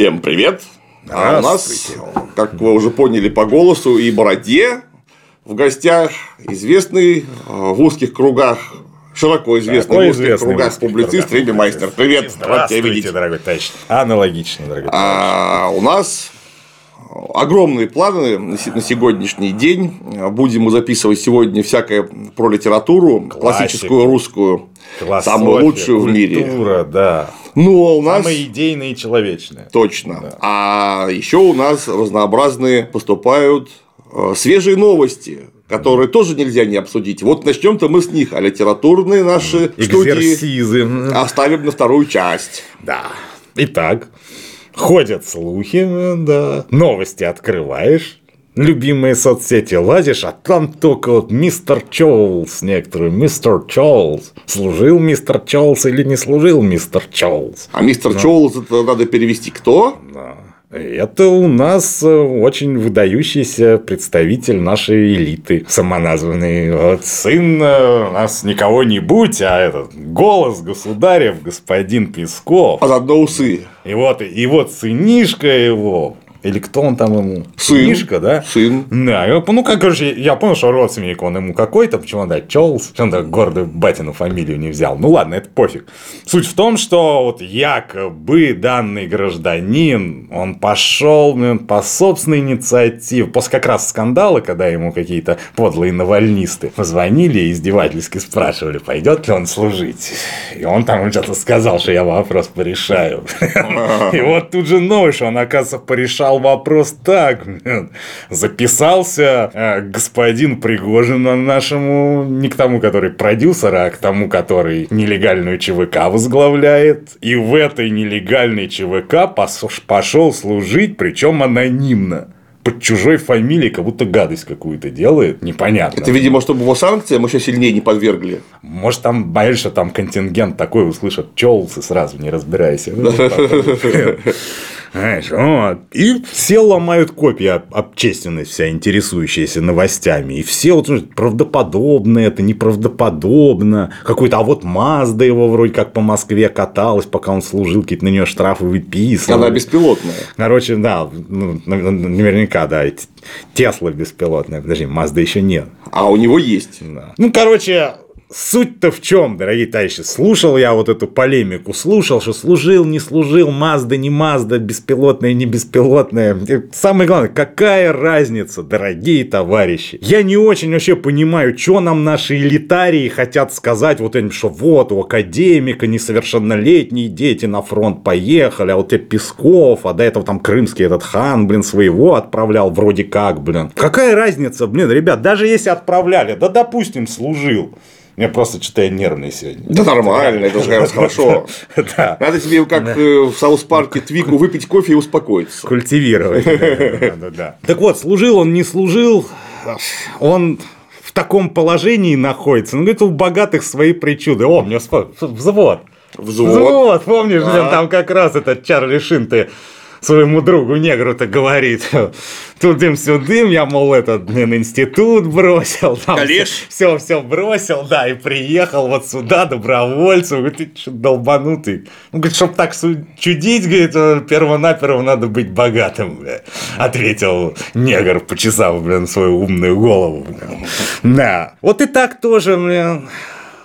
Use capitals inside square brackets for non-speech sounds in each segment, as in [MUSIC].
Всем привет! А у нас, как вы уже поняли по голосу и бороде, в гостях известный э, в узких кругах широко известный Широко в узких известный кругах узких публицист Риби Майстер. Привет, рад тебя видеть. дорогой товарищ. Аналогично, дорогой А, у нас огромные планы на се- на сегодняшний день. Будем мы записывать сегодня всякое про литературу, классическую русскую, товарищ. самую лучшую в мире. Культура, да. Но у нас Самые идейные и человечные. Точно. А еще у нас разнообразные поступают э, свежие новости, которые тоже нельзя не обсудить. Вот начнем-то мы с них, а литературные наши студии Экзерсизы. оставим на вторую часть. Да. Итак, ходят слухи, да. Новости открываешь. Любимые соцсети лазишь, а там только вот мистер Чоулс некоторые. Мистер Чоулс. Служил мистер Чоулс или не служил мистер Чоулс? А мистер Чоулз это надо перевести кто? Да. Это у нас э, очень выдающийся представитель нашей элиты, самоназванный. Вот сын э, у нас никого не будь, а этот голос государев, господин Песков. А заодно усы. И вот, и вот сынишка его, или кто он там ему? Сын. Сынишка, да? Сын. Да, и, ну, как, короче, я понял, что родственник он ему какой-то, почему он, да, Чолс, почему он так гордую батину фамилию не взял. Ну, ладно, это пофиг. Суть в том, что вот якобы данный гражданин, он пошел по собственной инициативе, после как раз скандала, когда ему какие-то подлые навальнисты позвонили и издевательски спрашивали, пойдет ли он служить. И он там что-то сказал, что я вопрос порешаю. [LAUGHS] И вот тут же новость, что он, оказывается, порешал вопрос так. Записался э, господин Пригожин нашему, не к тому, который продюсер, а к тому, который нелегальную ЧВК возглавляет. И в этой нелегальной ЧВК пошел служить, причем анонимно. Под чужой фамилией, как будто гадость какую-то делает. Непонятно. Это, видимо, чтобы его санкциям еще сильнее не подвергли. Может, там что там контингент такой услышат Чолсы сразу, не разбирайся. [LAUGHS] Знаешь, вот. И все ломают копии об- общественность вся интересующаяся новостями. И все вот правдоподобно это, неправдоподобно. Какой-то, а вот Мазда его вроде как по Москве каталась, пока он служил, какие-то на нее штрафы выписывали. Она беспилотная. Короче, да, ну, наверняка, да, Тесла беспилотная. Подожди, Мазда еще нет. А у него есть. Да. Ну, короче, суть-то в чем, дорогие товарищи? Слушал я вот эту полемику, слушал, что служил, не служил, Мазда, не Мазда, беспилотная, не беспилотная. И самое главное, какая разница, дорогие товарищи? Я не очень вообще понимаю, что нам наши элитарии хотят сказать, вот им, что вот у академика несовершеннолетние дети на фронт поехали, а вот тебе Песков, а до этого там крымский этот хан, блин, своего отправлял вроде как, блин. Какая разница, блин, ребят, даже если отправляли, да допустим, служил. Мне просто что-то я нервный сегодня. Да нормально, это же хорошо. [LAUGHS] Надо тебе, как э, в Саус-парке, Твику выпить кофе и успокоиться. Культивировать. [LAUGHS] Так вот, служил он, не служил, он в таком положении находится. Ну, говорит, у богатых свои причуды. О, мне взвод. Взвод. Взвод, помнишь, А. там как раз этот Чарли Шин ты своему другу негру-то говорит, тудым-сюдым, я, мол, этот, блин, институт бросил, там все, все бросил, да, и приехал вот сюда добровольцем, говорит, ты что, долбанутый? Он говорит, чтобы так чудить, говорит, э, перво-наперво надо быть богатым, бля. ответил негр, почесав, блин, свою умную голову. блин. Да, вот и так тоже, блин,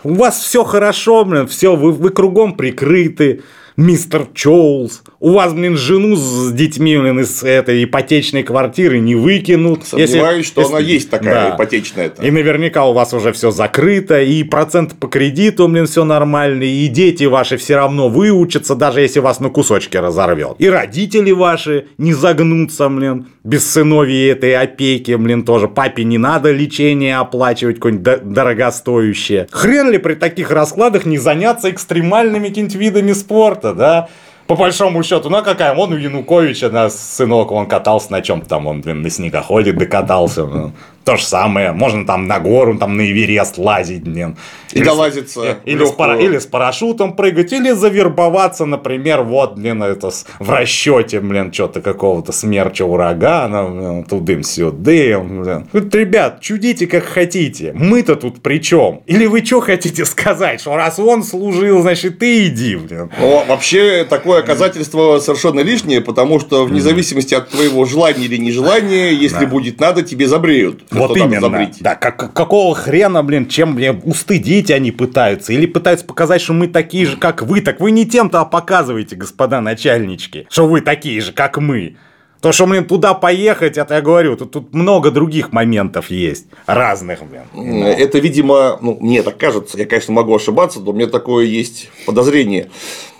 у вас все хорошо, блин, все, вы, вы кругом прикрыты. Мистер Чоулс. У вас, блин, жену с детьми, блин, из этой ипотечной квартиры не выкинут. Сомневаюсь, что если- она есть такая Да. ипотечная. И наверняка у вас уже все закрыто, и процент по кредиту, блин, все нормально, и дети ваши все равно выучатся, даже если вас на кусочки разорвет. И родители ваши не загнутся, блин, без сыновей этой опеки, блин, тоже. Папе не надо лечение оплачивать какое-нибудь до- дорогостоящее. Хрен ли при таких раскладах не заняться экстремальными какими-то видами спорта, да? По большому счету, ну а какая? Вон у Януковича, да, сынок, он катался на чем там, он, блин, на снегоходе докатался. ну. То же самое. Можно там на гору, там на Эверест лазить, блин. И долазиться. Или с, пара, или с парашютом прыгать, или завербоваться, например, вот, блин, это с, в расчете, блин, что-то какого-то смерча урагана, блин, тудым-сюдым, блин. Вот, ребят, чудите как хотите. Мы-то тут при чем? Или вы что хотите сказать, что раз он служил, значит, ты иди, блин. Ну, вообще, такое оказательство совершенно лишнее, потому что вне зависимости от твоего желания или нежелания, если Да. будет надо, тебе забреют. Вот именно. забрить. Да, как, какого хрена, блин, чем блин, устыдить они пытаются? Или пытаются показать, что мы такие же, как вы? Так вы не тем-то а показываете, господа начальнички, что вы такие же, как мы. То, что, блин, туда поехать, это я говорю, тут, тут много других моментов есть. Разных, блин. Это, видимо, ну, мне так кажется, я, конечно, могу ошибаться, но у меня такое есть подозрение,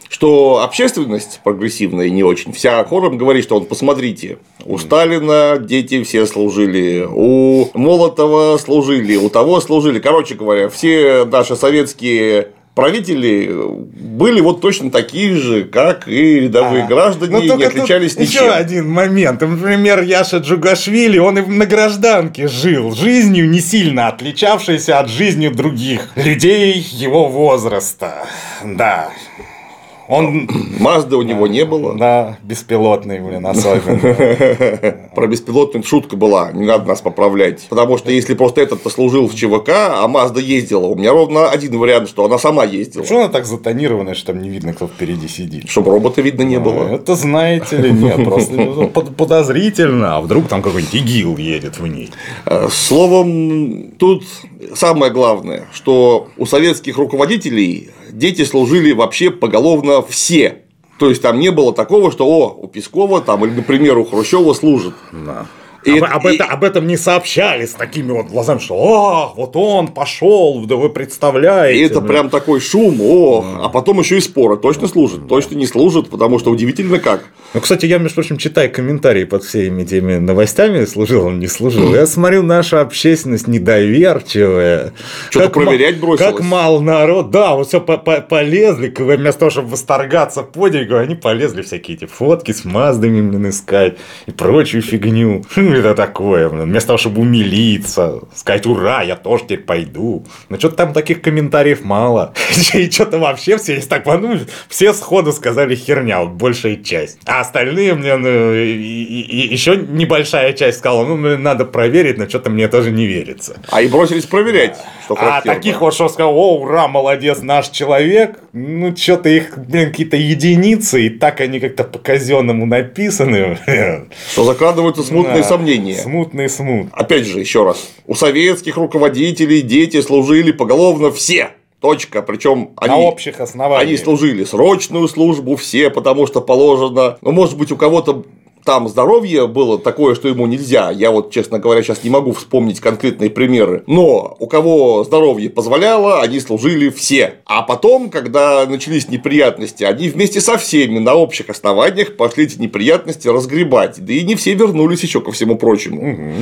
что общественность прогрессивная не очень, вся хором говорит, что вот посмотрите, у Сталина дети все служили, у Молотова служили, у того служили. Короче говоря, все наши советские правители были вот точно такие же, как и рядовые А. граждане, Ну, и только не отличались ничем. Еще один момент. Например, Яша Джугашвили, он и на гражданке жил, жизнью не сильно отличавшейся от жизни других людей его возраста. Да. Он, [CLEARS THROAT] Мазды у него не было. да, беспилотный, блин, особенно. [LAUGHS] Про беспилотную шутка была, не надо нас поправлять. Потому что если просто этот послужил в ЧВК, а Мазда ездила, у меня ровно один вариант, что она сама ездила. Почему она так затонированная, что там не видно, кто впереди сидит? Чтобы робота видно не было. Это знаете ли, нет, просто ну, под- подозрительно. А вдруг там какой-нибудь ИГИЛ едет в ней? Э, Словом, тут самое главное, что у советских руководителей дети служили вообще поголовно все. То есть там не было такого, что о, у Пескова там, или, например, у Хрущева служат. И об, об и- это- об этом не сообщали с такими вот глазами, что «Ах, вот он пошел, да вы представляете». И это блин». прям такой шум, ох, а потом еще и споры. Точно служат, точно не служат, потому что удивительно как. Ну, кстати, я, между прочим, читаю комментарии под всеми теми новостями, служил он, не служил. Я смотрю, наша общественность недоверчивая. Что-то проверять бросилась. Как мало народ. Да, вот все полезли, вместо того, чтобы восторгаться подвигу, они полезли всякие эти фотки с Маздами, искать и прочую фигню. Это такое. Вместо того, чтобы умилиться, сказать, ура, я тоже теперь пойду. Но что-то там таких комментариев мало. [LAUGHS] И что-то вообще все, если так подумать, все сходу сказали херня, вот большая часть. А остальные мне, ну, еще небольшая часть сказала, ну, блин, надо проверить, но что-то мне тоже не верится. А и бросились проверять, что А таких вот, что сказал, о, ура, молодец, наш человек, ну, что-то их, блин, какие-то единицы, и так они как-то по-казенному написаны. [LAUGHS] Что закрадываются смутные Да, сомнения. Смутные смут. Опять же, еще раз. У советских руководителей дети служили поголовно все. Точка. Причем На они, общих основаниях. они служили срочную службу все, потому что положено. Ну, может быть, у кого-то там здоровье было такое, что ему нельзя. Я вот, честно говоря, сейчас не могу вспомнить конкретные примеры. Но у кого здоровье позволяло, они служили все. А потом, когда начались неприятности, они вместе со всеми на общих основаниях пошли эти неприятности разгребать. Да и не все вернулись еще ко всему прочему.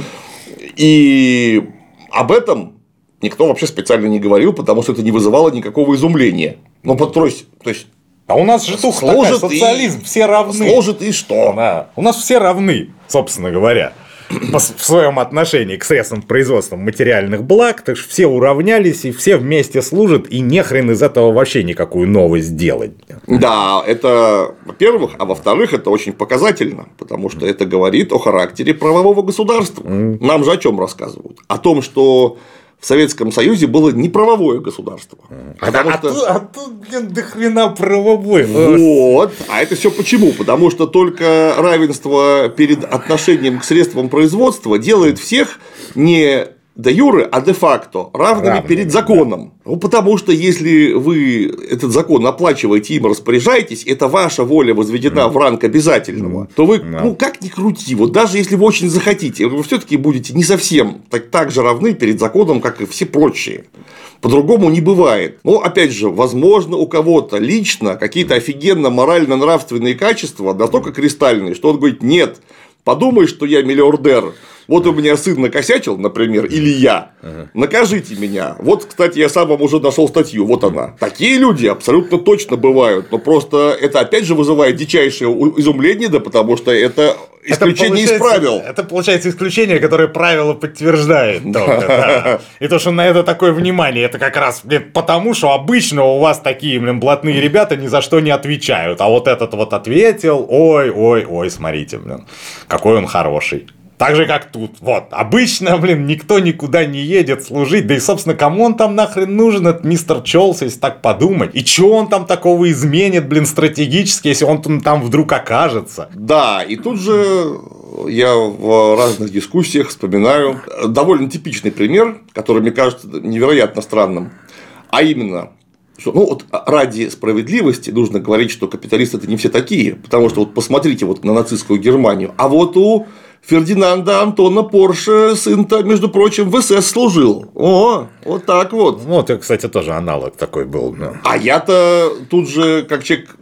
И об этом никто вообще специально не говорил, потому что это не вызывало никакого изумления. Ну, то есть, то есть А у нас же дух такая, Сложит и- социализм, все равны. сложит и что? Да. У нас все равны, собственно говоря. в своем отношении к средствам производства материальных благ, так что все уравнялись и все вместе служат, и нехрен из этого вообще никакую новость делать. Да, это во-первых, а во-вторых, это очень показательно, потому что это говорит о характере правового государства. Нам же о чем рассказывают? О том, что в Советском Союзе было неправовое государство. Потому а, что- тут, а тут, блин, до хрена правовой. Вот. А это все почему? Потому что только равенство перед отношением к средствам производства делает всех не де юре, а де факто равными Равными, перед законом. Ну, потому что если вы этот закон оплачиваете им распоряжаетесь, это ваша воля возведена в ранг обязательного, то вы, Да. ну как ни крути, вот даже если вы очень захотите, вы все-таки будете не совсем так, так же равны перед законом, как и все прочие. По-другому не бывает. Но, опять же, возможно, у кого-то лично какие-то офигенно морально-нравственные качества настолько кристальные, что он говорит, нет, подумай, что я миллиардер, Вот у меня сын накосячил, например, или я. Накажите меня. Вот, кстати, я сам вам уже нашел статью. Вот она. Такие люди абсолютно точно бывают. Но просто это опять же вызывает дичайшее изумление, да потому что это исключение из правил. Это получается исключение, которое правило подтверждает. [LAUGHS] Только, да. И то, что на это такое внимание, это как раз блин, потому, что обычно у вас такие блин, блатные ребята ни за что не отвечают. А вот этот вот ответил, ой, ой, ой, смотрите, блин, какой он хороший. Так же, как тут. Вот. Обычно, блин, никто никуда не едет служить. Да и, собственно, кому он там нахрен нужен, этот мистер Чолс, если так подумать? И что он там такого изменит, блин, стратегически, если он там вдруг окажется? Да, и тут же я в разных дискуссиях вспоминаю довольно типичный пример, который мне кажется невероятно странным. А именно, что, ну, вот ради справедливости нужно говорить, что капиталисты это не все такие, потому что вот посмотрите вот на нацистскую Германию, а вот у Фердинанда Антона Порше сын-то, между прочим, в СС служил. О, вот так вот. Ну, это, кстати, тоже аналог такой был. Да. А я-то тут же, как человек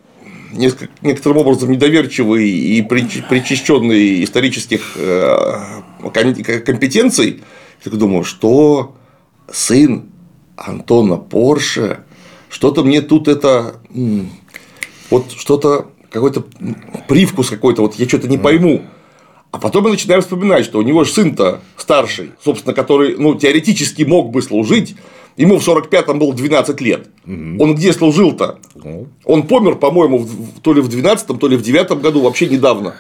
некоторым образом недоверчивый и причащенный исторических э, компетенций, так думаю, что сын Антона Порше, что-то мне тут это вот что-то какой-то привкус какой-то, вот я что-то не пойму. А потом я начинаю вспоминать, что у него же сын-то старший, собственно, который, ну, теоретически мог бы служить, ему в 45-м было 12 лет. Угу. Он где служил-то? Угу. Он помер, по-моему, то ли в 12-м, то ли в 9 году, вообще недавно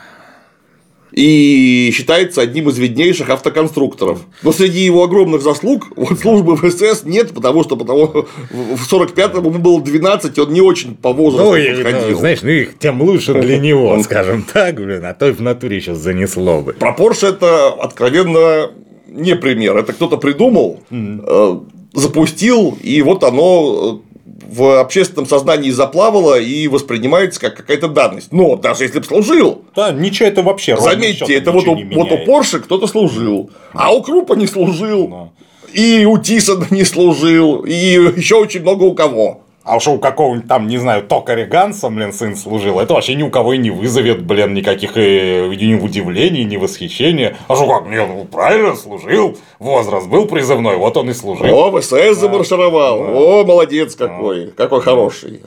и считается одним из виднейших автоконструкторов. Но среди его огромных заслуг вот службы в СС нет, потому что потому, в 45-м ему было 12, он не очень по возрасту ну, подходил. Ну, знаешь, ну их тем лучше для [LAUGHS] него, скажем так, блин, а то и в натуре сейчас занесло бы. Про Porsche это откровенно не пример. Это кто-то придумал, mm. запустил, и вот оно в общественном сознании заплавало и воспринимается как какая-то данность. Но даже если бы служил. Да, ничего это вообще. Заметьте, это вот у, вот у Porsche кто-то служил, а у Крупа не служил. Да. И у Тисона не служил, и еще очень много у кого. А уж у какого-нибудь там, не знаю, Токари Ганса, блин, сын служил, это вообще ни у кого и не вызовет, блин, никаких э, ни удивлений, ни восхищения. А что как, не, ну правильно, служил, возраст был призывной, вот он и служил. О, в СС замаршировал, да. о, молодец какой, да. какой хороший.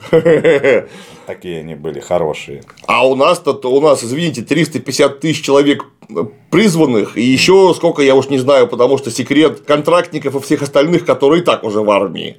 Такие они были хорошие. А у нас-то, у нас, извините, 350 тысяч человек призванных, и еще сколько, я уж не знаю, потому что секрет контрактников и всех остальных, которые и так уже в армии.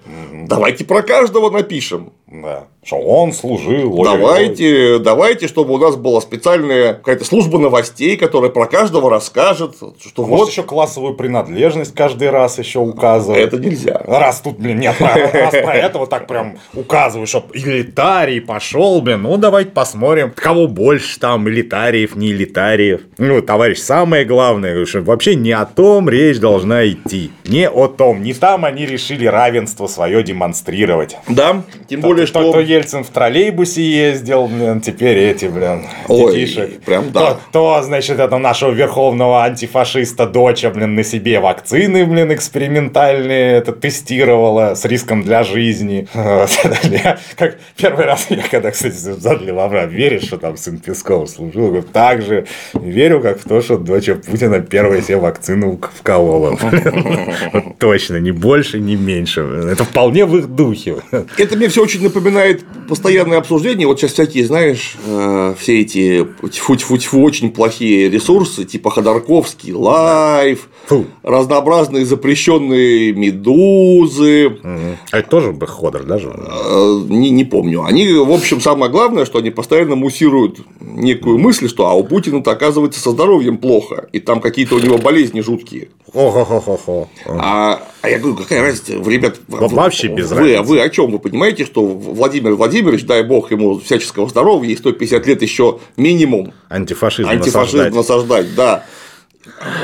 Давайте про каждого напишем. Да. Что он служил. Давайте, ой. давайте, чтобы у нас была специальная какая-то служба новостей, которая про каждого расскажет. Что а вот... Может, еще классовую принадлежность каждый раз еще указывать. Это нельзя. Раз тут, блин, нет, раз про этого так прям указываю, чтобы элитарий пошел, блин, ну давайте посмотрим, кого больше там, элитариев, не элитариев. Ну, товарищ, самое главное, что вообще не о том речь должна идти. Не о том. Не там они решили равенство свое демонстрировать. Да, тем более, что... То Ельцин в троллейбусе ездил, блин, теперь эти, блин, Ой, детишек. прям да. То, то, значит, это нашего верховного антифашиста доча, блин, на себе вакцины, блин, экспериментальные это тестировала с риском для жизни. [LAUGHS] Как первый раз, я когда, кстати, задали вопрос, веришь, что там сын Песков служил? Говорю, так же верю, как в то, что дочь Путина первая себе вакцину вколола. [LAUGHS] Точно, ни больше, ни меньше. Это вполне в их духе. Это мне все очень напоминает постоянное обсуждение. Вот сейчас всякие, знаешь, э, все эти тьфу-тьфу-тьфу очень плохие ресурсы, типа Ходорковский, Лайв, разнообразные запрещенные медузы. А это тоже бы Ходор, даже? Э, не, не помню. Они, в общем, самое главное, что они постоянно муссируют некую мысль, что а у Путина-то оказывается со здоровьем плохо, и там какие-то у него болезни жуткие. О-хо-хо-хо. А, а я говорю, какая разница, вы, ребят, вот вообще без вы, разницы. вы о чем? Вы понимаете, что Владимир Владимирович, дай бог ему всяческого здоровья, и 150 лет еще минимум антифашизм, антифашизм насаждать. насаждать, да.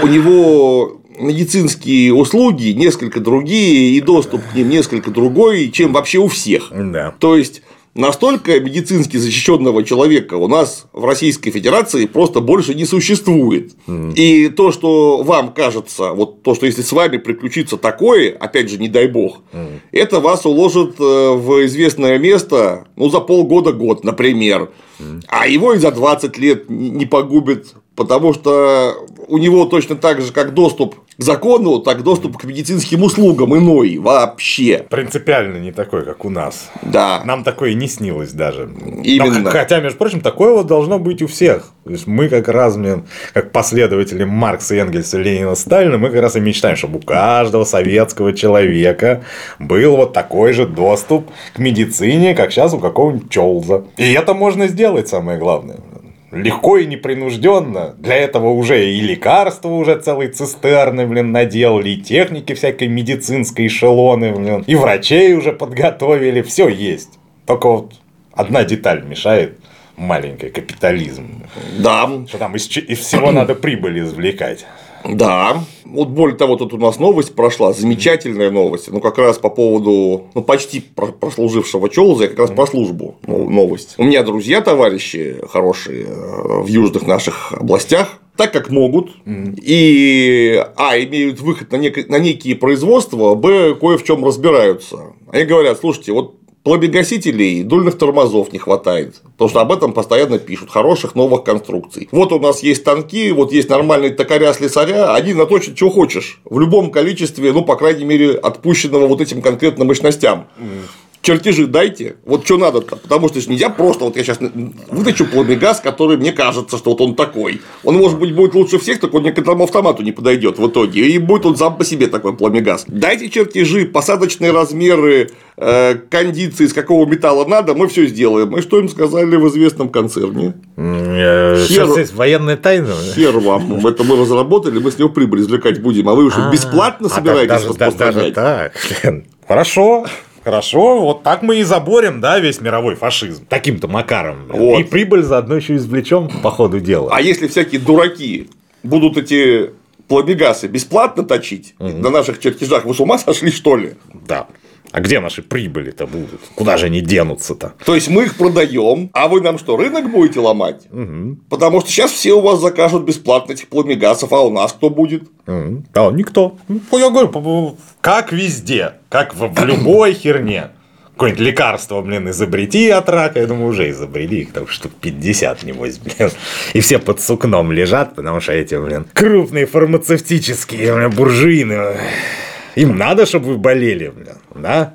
У него медицинские услуги несколько другие, и доступ к ним несколько другой, чем вообще у всех. Да. То есть настолько медицински защищенного человека у нас в Российской Федерации просто больше не существует. Mm. И то, что вам кажется, вот то, что если с вами приключится такое, опять же, не дай бог, mm. это вас уложит э, в известное место, ну, за полгода-год, например. Mm. А его и за 20 лет не погубит Потому что у него точно так же, как доступ к закону, так доступ к медицинским услугам иной вообще. Принципиально не такой, как у нас. Да. Нам такое не снилось даже. Именно. Но, хотя, между прочим, такое вот должно быть у всех. То есть мы как раз, блин, как последователи Маркса, Энгельса, Ленина, Сталина, мы как раз и мечтаем, чтобы у каждого советского человека был вот такой же доступ к медицине, как сейчас у какого-нибудь Чолза. И это можно сделать, самое главное легко и непринужденно. Для этого уже и лекарства уже целые цистерны, блин, наделали, и техники всякой медицинской эшелоны, блин, и врачей уже подготовили, все есть. Только вот одна деталь мешает маленький капитализм. Да. Что там из, из всего надо прибыль извлекать. Да. Вот более того, тут у нас новость прошла, замечательная новость. Ну, как раз по поводу, ну, почти прослужившего Чолза, я как раз про службу ну, новость. У меня друзья, товарищи хорошие э, в южных наших областях, так как могут, и а, имеют выход на, нек- на некие производства, б, кое в чем разбираются. Они говорят, слушайте, вот Пламегасителей дульных тормозов не хватает, потому что об этом постоянно пишут, хороших новых конструкций. Вот у нас есть танки, вот есть нормальные токаря слесаря, они наточат, что хочешь, в любом количестве, ну, по крайней мере, отпущенного вот этим конкретным мощностям чертежи дайте, вот что надо -то. потому что нельзя просто, вот я сейчас вытащу пламегаз, который мне кажется, что вот он такой. Он, может быть, будет лучше всех, только он ни к этому автомату не подойдет в итоге, и будет он сам по себе такой пламегаз. Дайте чертежи, посадочные размеры, э, кондиции, из какого металла надо, мы все сделаем. И что им сказали в известном концерне? Хер... Здесь военная тайна. Хер вам, это мы разработали, мы с него прибыль извлекать будем, а вы уже бесплатно собираетесь распространять? Хорошо. Хорошо, вот так мы и заборем, да, весь мировой фашизм. Таким-то макаром. Вот. И прибыль заодно еще извлечем по ходу дела. А если всякие дураки будут эти пломигасы бесплатно точить угу. на наших чертежах, вы с ума сошли, что ли? Да. А где наши прибыли-то будут? Куда же они денутся-то? То есть мы их продаем, а вы нам что, рынок будете ломать? Угу. Потому что сейчас все у вас закажут бесплатно этих пламегасов, а у нас кто будет? Угу. А никто. Ну, я говорю, как везде, как в, в любой [COUGHS] херне. Какое-нибудь лекарство, блин, изобрети от рака, я думаю, уже изобрели их там штук 50, небось, блин. И все под сукном лежат, потому что эти, блин, крупные фармацевтические, блин, буржуины им надо, чтобы вы болели, блин, да?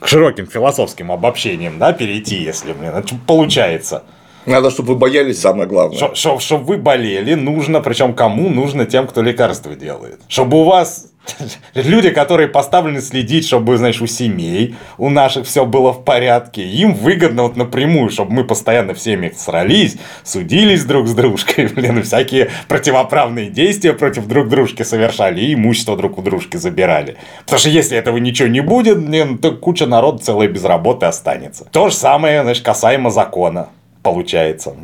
К широким философским обобщениям, да, перейти, если, блин, это получается. Надо, чтобы вы боялись, самое главное. Чтобы вы болели, нужно, причем кому нужно тем, кто лекарства делает. Чтобы у вас [LAUGHS] Люди, которые поставлены следить, чтобы, знаешь, у семей, у наших все было в порядке, им выгодно вот напрямую, чтобы мы постоянно всеми срались, судились друг с дружкой, [LAUGHS] блин, всякие противоправные действия против друг дружки совершали, и имущество друг у дружки забирали. Потому что если этого ничего не будет, блин, то куча народа целая без работы останется. То же самое, знаешь, касаемо закона получается.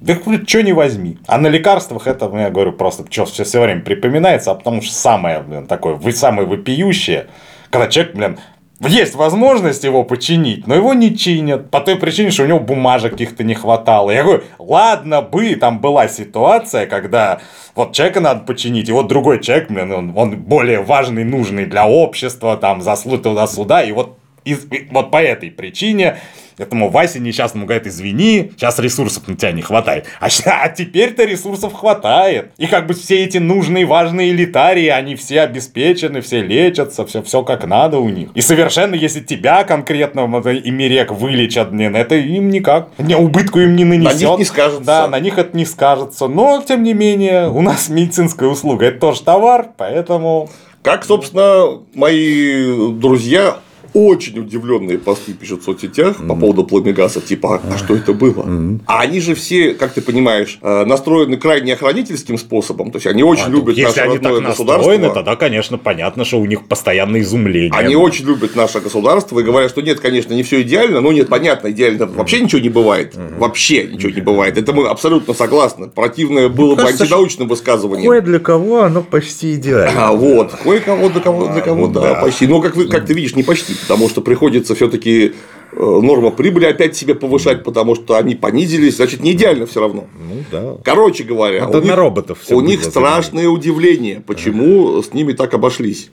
Да что не возьми. А на лекарствах это, ну, я говорю, просто что все, все время припоминается, а потому что самое, блин, такое, вы самое вопиющее, когда человек, блин, есть возможность его починить, но его не чинят. По той причине, что у него бумажек каких-то не хватало. Я говорю, ладно бы там была ситуация, когда вот человека надо починить, и вот другой человек, блин, он, он более важный, нужный для общества, там, заслуг туда-сюда, и вот, и, и вот по этой причине Этому Васе несчастному говорит, извини, сейчас ресурсов на тебя не хватает. А, а теперь-то ресурсов хватает. И как бы все эти нужные, важные элитарии, они все обеспечены, все лечатся, все, все как надо у них. И совершенно, если тебя конкретно Имерек вылечат, блин, это им никак. Не, убытку им не нанесет. На них не скажется. Да, на них это не скажется. Но, тем не менее, у нас медицинская услуга. Это тоже товар, поэтому... Как, собственно, мои друзья очень удивленные посты пишут в соцсетях mm-hmm. по поводу пламегаса, типа, а, а что это было? Mm-hmm. А они же все, как ты понимаешь, э, настроены крайне охранительским способом, то есть они очень а, любят если наше они так настроены, тогда, конечно, понятно, что у них постоянное изумление. Они очень любят наше государство и говорят, что нет, конечно, не все идеально, но нет, понятно, идеально вообще ничего не бывает, mm-hmm. вообще ничего не бывает. Это мы абсолютно согласны. Противное было бы антинаучным высказыванием. Кое для кого оно почти идеально. А вот, кое-кого для кого, для кого, да, почти. Но как, как ты видишь, не почти потому что приходится все-таки э, норма прибыли опять себе повышать, потому что они понизились, значит, не идеально все равно. Ну да. Короче говоря, Это у них, роботов у них страшное удивление, почему с ними так обошлись.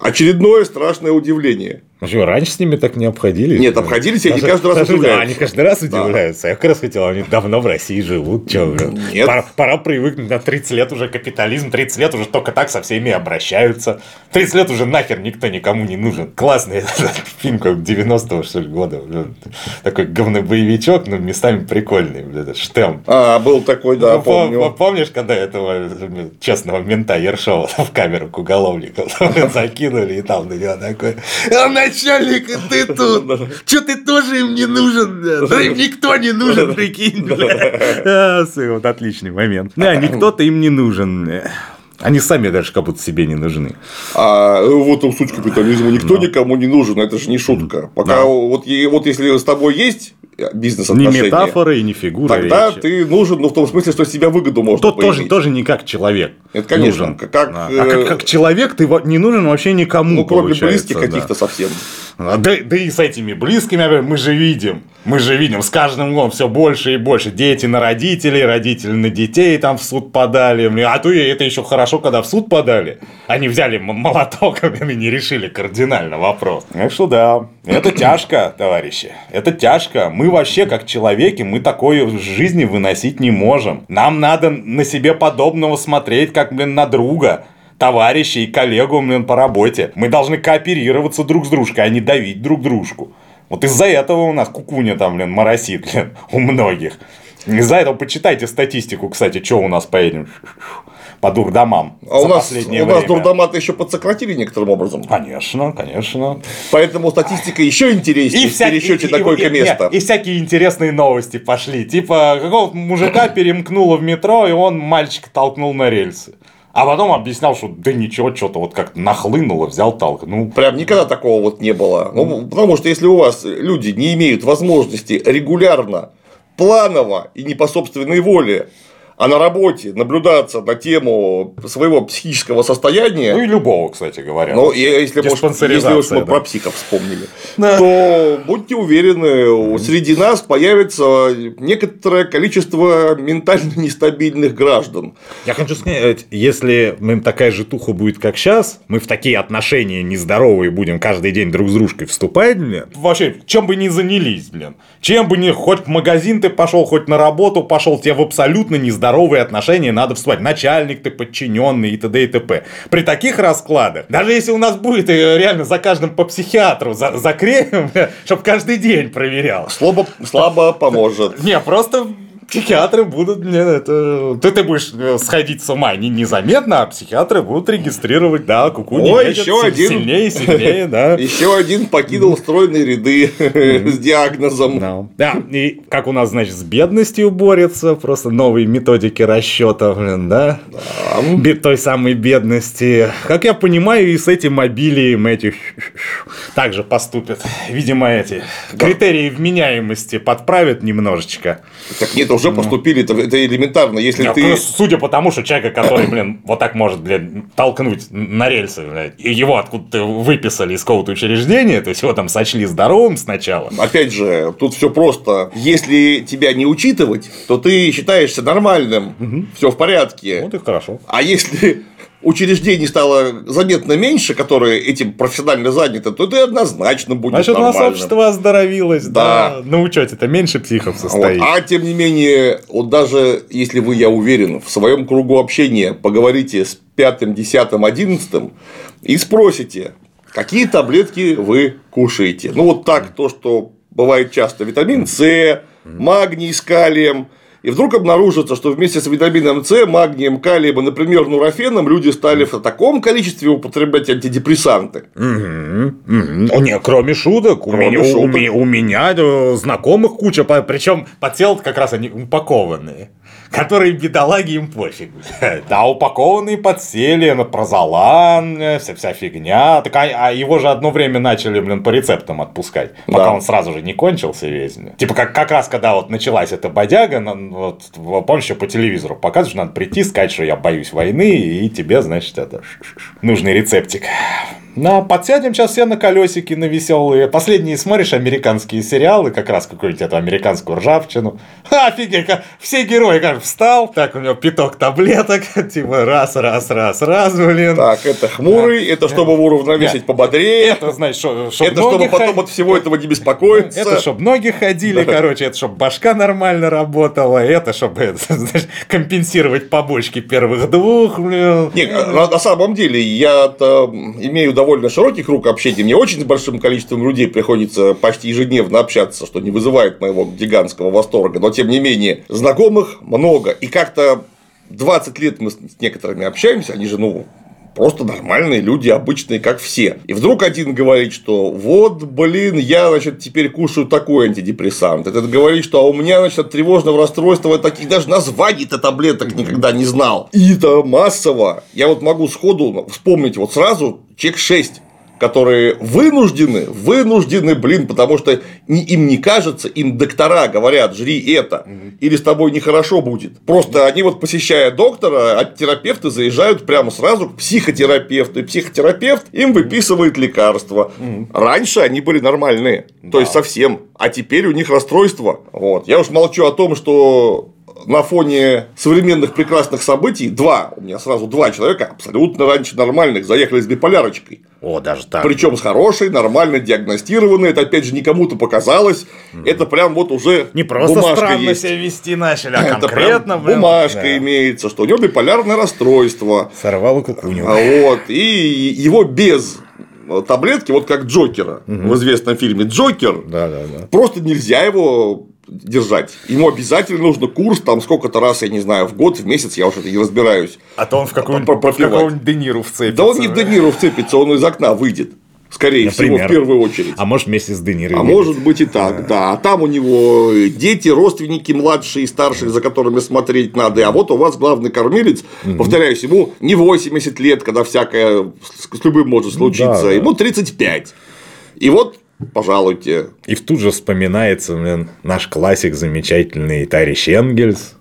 Очередное страшное удивление. Ну что, раньше с ними так не обходились? Нет, обходились, и они каждый раз удивляются. Они каждый раз удивляются. Я как раз хотел, они давно в России живут. Нет. Пора, пора привыкнуть на 30 лет уже капитализм, 30 лет уже только так со всеми обращаются. 30 лет уже нахер никто никому не нужен. Классный этот [LAUGHS] фильм, как 90-го, что ли, года. блин. Такой говно-боевичок, но местами прикольный. блин, этот Штем. А, был такой, да, Ну, пом- помню. Помнишь, когда этого честного мента Ершова [LAUGHS] в камеру к уголовнику [LAUGHS] закинули, и там на него такой, а начальник, и ты [LAUGHS] тут, что ты тоже им не нужен, да им никто не нужен, прикинь, бля». А, Вот отличный момент. Да, никто-то им не нужен. Они сами даже как будто себе не нужны. А вот он суть капитализма. Никто никому не нужен, это же не шутка. Пока Да. вот, вот если с тобой есть бизнес отношения, метафоры и ни фигура тогда речи. ты нужен, ну, в том смысле, что с тебя выгоду можно Тот тоже, тоже не как человек. Это, конечно, нужен. как- Да. э, А как, как человек ты не нужен вообще никому. Ну, кроме близких да. каких-то совсем. А, Да, да и с этими близкими, мы же видим, мы же видим, с каждым годом все больше и больше. Дети на родителей, родители на детей там в суд подали. А то и это еще хорошо, когда в суд подали. Они взяли м- молоток [LAUGHS] и не решили кардинально вопрос. Так что да, это тяжко, товарищи. Это тяжко. Мы вообще, как человеки, мы такое в жизни выносить не можем. Нам надо на себе подобного смотреть, как, блин, на друга товарищей и коллегу блин, по работе. Мы должны кооперироваться друг с дружкой, а не давить друг дружку. Вот из-за этого у нас кукуня там, блин, моросит, [LAUGHS] блин, у многих. Из-за этого почитайте статистику, кстати, что у нас по этим [LAUGHS] по дурдомам А у нас, последнее у нас время. дурдоматы еще подсократили некоторым образом. Конечно, конечно. Поэтому статистика еще интереснее в пересчете на и- и- койко-место. не, И, всякие интересные новости пошли. Типа, какого-то мужика перемкнуло в метро, и он мальчика толкнул на рельсы. А потом объяснял, что да ничего, что-то вот как нахлынуло, взял толкнул. Прям никогда такого вот не было. Ну, потому что если у вас люди не имеют возможности регулярно, планово и не по собственной воле, а на работе наблюдаться на тему своего психического состояния, Ну и любого, кстати говоря. ну, и если, может, если уж мы да. про психов вспомнили, Да. то будьте уверены, среди нас появится некоторое количество ментально нестабильных граждан. Я хочу сказать, если мы такая же туха будет, как сейчас, мы в такие отношения нездоровые будем каждый день друг с дружкой вступать, блин. Вообще, чем бы ни занялись, блин. Чем бы ни, хоть в магазин ты пошел, хоть на работу пошел, тебе в абсолютно нездоровые отношения надо вступать. Начальник ты, подчиненный и т.д. и т.п. При таких раскладах, даже если у нас будет э, реально за каждым по психиатру за- закреем, [LAUGHS] чтобы каждый день проверял. Слабо, слабо поможет. Не, просто психиатры будут, мне это... Ты, ты будешь э, сходить с ума не, незаметно, а психиатры будут регистрировать, да, кукуни Ой, едет еще один. сильнее и сильнее, да. [LAUGHS] Еще один покинул стройные ряды с диагнозом. Да. И как у нас, значит, с бедностью борется, просто новые методики расчета, блин, да? Бе- той самой бедности. Как я понимаю, и с этим мобилием эти также поступят. Видимо, эти критерии вменяемости подправят немножечко. Так нет, уже поступили, это, это элементарно. Если Не, ты... ну, Судя по тому, что человека, который, блин, вот так может, блин, толкнуть на рельсы, и его откуда-то выписали из какого-то учреждения, то есть его там сочли здоровым сначала. Опять же, тут все просто. Если тебя не учитывать, то ты считаешься нормальным, все в порядке. Вот и хорошо. А если учреждений стало заметно меньше, которые этим профессионально заняты, то ты однозначно будешь Значит, у нас общество оздоровилось, да. Да. На учете-то меньше психов Вот. состоит. А тем не менее, вот даже если вы, я уверен, в своем кругу общения поговорите с пятым, десятым, одиннадцатым и спросите, какие таблетки вы кушаете. Ну, вот так, то, что бывает часто, витамин С, магний с калием, и вдруг обнаружится, что вместе с витамином С, магнием, калием и, например, нурофеном люди стали в таком количестве употреблять антидепрессанты. О, не, кроме шуток, у Кроме меня, у, шуток. меня, у меня, знакомых куча, причем по телу как раз они упакованные. Которые бедолаги им пофиг. [LAUGHS] Да, упакованные подсели, на прозолан, э, вся, вся фигня. Так, а, а его же одно время начали, блин, по рецептам отпускать. Пока Да. он сразу же не кончился весь. Типа как, как раз, когда вот началась эта бодяга, на- вот, помнишь, еще по телевизору показывают, что надо прийти, сказать, что я боюсь войны, и тебе, значит, это нужный рецептик. Ну, подсядем сейчас все на колесики, на веселые. Последние смотришь американские сериалы, как раз какую-нибудь эту американскую ржавчину. Ха, [LAUGHS] офигеть, как все герои, как встал, так у него пяток таблеток, [LAUGHS] типа раз, раз, раз, раз, блин. Так, это хмурый, это чтобы его уравновесить пободрее. Это, значит, что, чтоб Это чтобы потом ход- от всего этого не беспокоиться. Это чтобы ноги ходили, короче, это чтобы башка нормально работала, это чтобы [LAUGHS] это, знаешь, компенсировать побочки первых двух, блин. Не, на, на самом деле, я имею довольно широкий круг общения. Мне очень с большим количеством людей приходится почти ежедневно общаться, что не вызывает моего гигантского восторга. Но, тем не менее, знакомых много. И как-то 20 лет мы с некоторыми общаемся, они же, ну, просто нормальные люди, обычные, как все. И вдруг один говорит, что вот, блин, я, значит, теперь кушаю такой антидепрессант. Этот говорит, что а у меня, значит, от тревожного расстройства таких даже названий-то таблеток никогда не знал. И это массово. Я вот могу сходу вспомнить вот сразу чек 6 которые вынуждены, вынуждены, блин, потому что им не кажется, им доктора говорят, жри это, или с тобой нехорошо будет. Просто они вот посещая доктора, от терапевта заезжают прямо сразу к психотерапевту, и психотерапевт им выписывает лекарства. Раньше они были нормальные, то есть совсем, а теперь у них расстройство. Вот. Я уж молчу о том, что на фоне современных прекрасных событий два, у меня сразу два человека абсолютно раньше нормальных заехали с биполярочкой. О, даже так. Причем с хорошей, нормально диагностированной. Это опять же не кому-то показалось. Это прям вот уже Не просто бумажка странно есть. себя вести начали, а Это конкретно, прям блин. бумажка да. имеется, что у него биполярное расстройство. Сорвало кукуню. А Вот. И его без таблетки, вот как Джокера в известном фильме Джокер, Да, да, да. просто нельзя его держать. Ему обязательно нужно курс, там сколько-то раз, я не знаю, в год, в месяц, я уже это не разбираюсь. А то он в какого-нибудь Де Ниро вцепится. Да он не в Де Ниро вцепится, он из окна выйдет. Скорее всего, Например. в первую очередь. А может вместе с Де Ниро А может быть и так, да. А там у него дети, родственники младшие и старшие, за которыми смотреть надо. А вот у вас главный кормилец, повторяюсь, ему не 80 лет, когда всякое с с любым может случиться, да. ему 35. И вот, пожалуйте. И тут же вспоминается, блин, наш классик замечательный Тариш Энгельс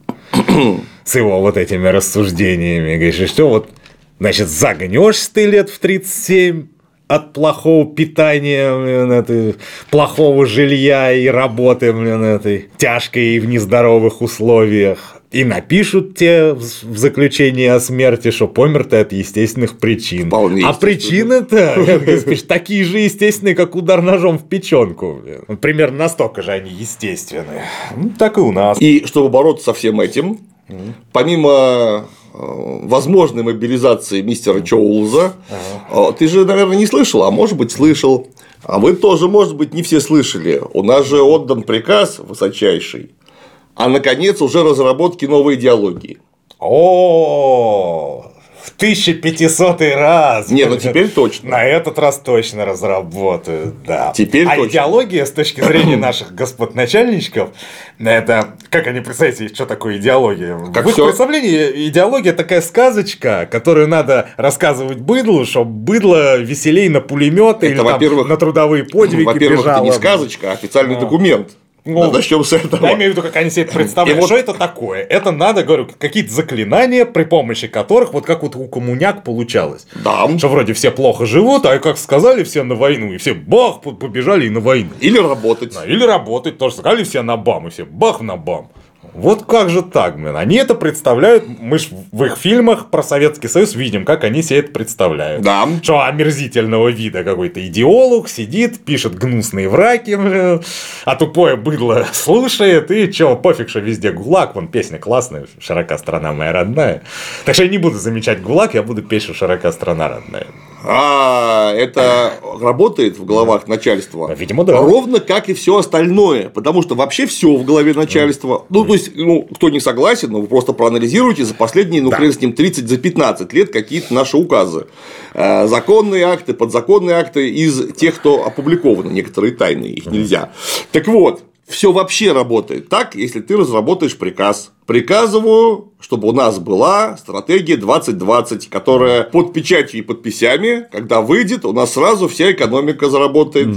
с его вот этими рассуждениями. Говоришь, что вот, значит, загнешься ты лет в 37 от плохого питания, блин, этой, плохого жилья и работы, блин, этой, тяжкой и в нездоровых условиях. И напишут тебе в заключении о смерти, что помер ты от естественных причин. Вполне а причины-то, такие же естественные, как удар ножом в печенку. Примерно настолько же они естественные. Ну, так и у нас. И чтобы бороться со всем этим, помимо э, возможной мобилизации мистера Чоулза, э, ты же, наверное, не слышал, а может быть, слышал. А вы тоже, может быть, не все слышали. У нас же отдан приказ высочайший, а наконец уже разработки новой идеологии. О, в 1500 раз. Не, ну теперь точно. На этот раз точно разработают, да. Теперь а точно. идеология с точки зрения [CLEARS THROAT] наших господ начальничков, это как они представляете, что такое идеология? Как В их всё- представлении идеология такая сказочка, которую надо рассказывать быдлу, чтобы быдло веселей на пулеметы Это, или там на трудовые подвиги Во-первых, это не сказочка, а официальный Ну. документ. Ну, Начнем с этого. Я имею в виду, как они себе это представляют. И вот- Что это такое? Это надо, говорю, какие-то заклинания, при помощи которых, вот как вот у коммуняк получалось. Да. Что вроде все плохо живут, а как сказали все на войну, и все бах, по- побежали и на войну. Или работать. Да, Или работать, тоже сказали все на бам, и все бах на бам. Вот как же так, блин? Они это представляют, мы ж в их фильмах про Советский Союз видим, как они себе это представляют. Да. Что омерзительного вида какой-то идеолог сидит, пишет гнусные враки, блин, а тупое быдло слушает, и чё, пофиг, что везде ГУЛАГ, вон песня классная, «Широка страна моя родная». Так что я не буду замечать ГУЛАГ, я буду петь, что «Широка страна родная». А, это работает в головах начальства? Видимо, да. Ровно как и все остальное. Потому что вообще все в голове начальства. Ну, то есть, ну, кто не согласен, ну, вы просто проанализируйте за последние, ну, Да. хрен с ним, 30 за 15 лет какие-то наши указы. Э, Законные акты, подзаконные акты из тех, кто опубликованы. Некоторые тайные, их нельзя. Так вот, все вообще работает так, если ты разработаешь приказ. Приказываю, чтобы у нас была стратегия 2020, которая под печатью и подписями, когда выйдет, у нас сразу вся экономика заработает.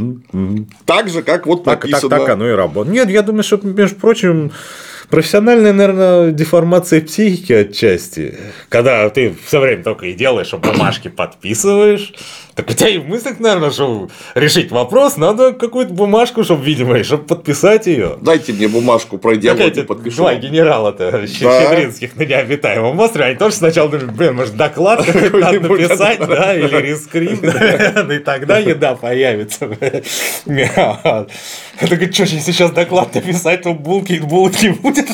Так же, как вот Так, так, написано. так оно и работает. Нет, я думаю, что, между прочим, профессиональная, наверное, деформация психики отчасти. Когда ты все время только и делаешь, что бумажки подписываешь, Так у тебя и в мыслях, наверное, чтобы решить вопрос, надо какую-то бумажку, чтобы, видимо, чтобы подписать ее. Дайте мне бумажку про идеологию, подпишу. Два генерала-то да. Щедринских на необитаемом острове, они тоже сначала думали, блин, может, доклад [LAUGHS] какой-то надо написать, да, или рескрипт, и тогда еда появится. Я такой, что, если сейчас доклад написать, то булки, булки будет?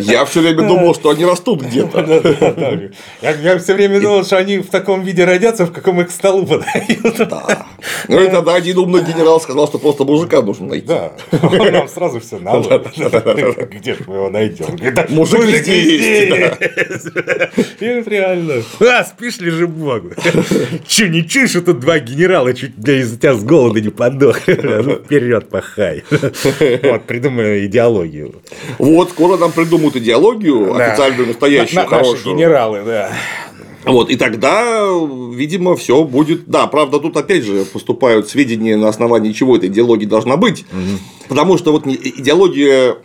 Я все время думал, что они растут где-то. Я все время думал, что они в таком виде родятся, в каком их столу подают. Да. Ну и тогда один умный генерал сказал, что просто мужика нужно найти. Да. Нам сразу все надо. Где же мы его найдем? Мужик везде есть. И реально. А, спишь, лежи богу. Че, не чуешь, что тут два генерала чуть из-за тебя с голода не подох. Ну, вперед пахай. Вот, придумали идеологию. Вот, скоро нам придумают идеологию, официальную, настоящую, хорошую. генералы, да. Вот, и тогда, видимо, все будет. Да, правда, тут опять же поступают сведения на основании чего эта идеология должна быть. Угу. Потому что вот идеология,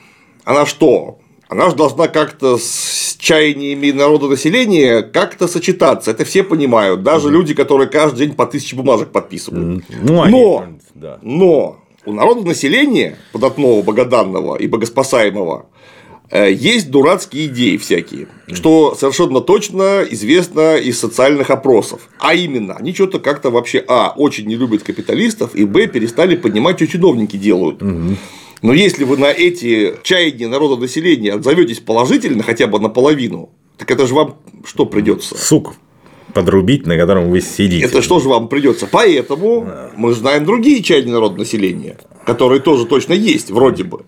она что? Она же должна как-то с чаяниями народа населения как-то сочетаться. Это все понимают. Даже mm люди, которые каждый день по тысяче бумажек подписывают. Mm ну, они, но, да. но у народа населения податного, богоданного и богоспасаемого есть дурацкие идеи всякие, что совершенно точно известно из социальных опросов. А именно, они что-то как-то вообще, а, очень не любят капиталистов, и, б, перестали понимать, что чиновники делают. Но если вы на эти чаяния народа населения отзоветесь положительно, хотя бы наполовину, так это же вам что придется? Сук подрубить, на котором вы сидите. Это что же вам придется? Поэтому да. мы знаем другие чаяния народа населения, которые тоже точно есть, вроде бы.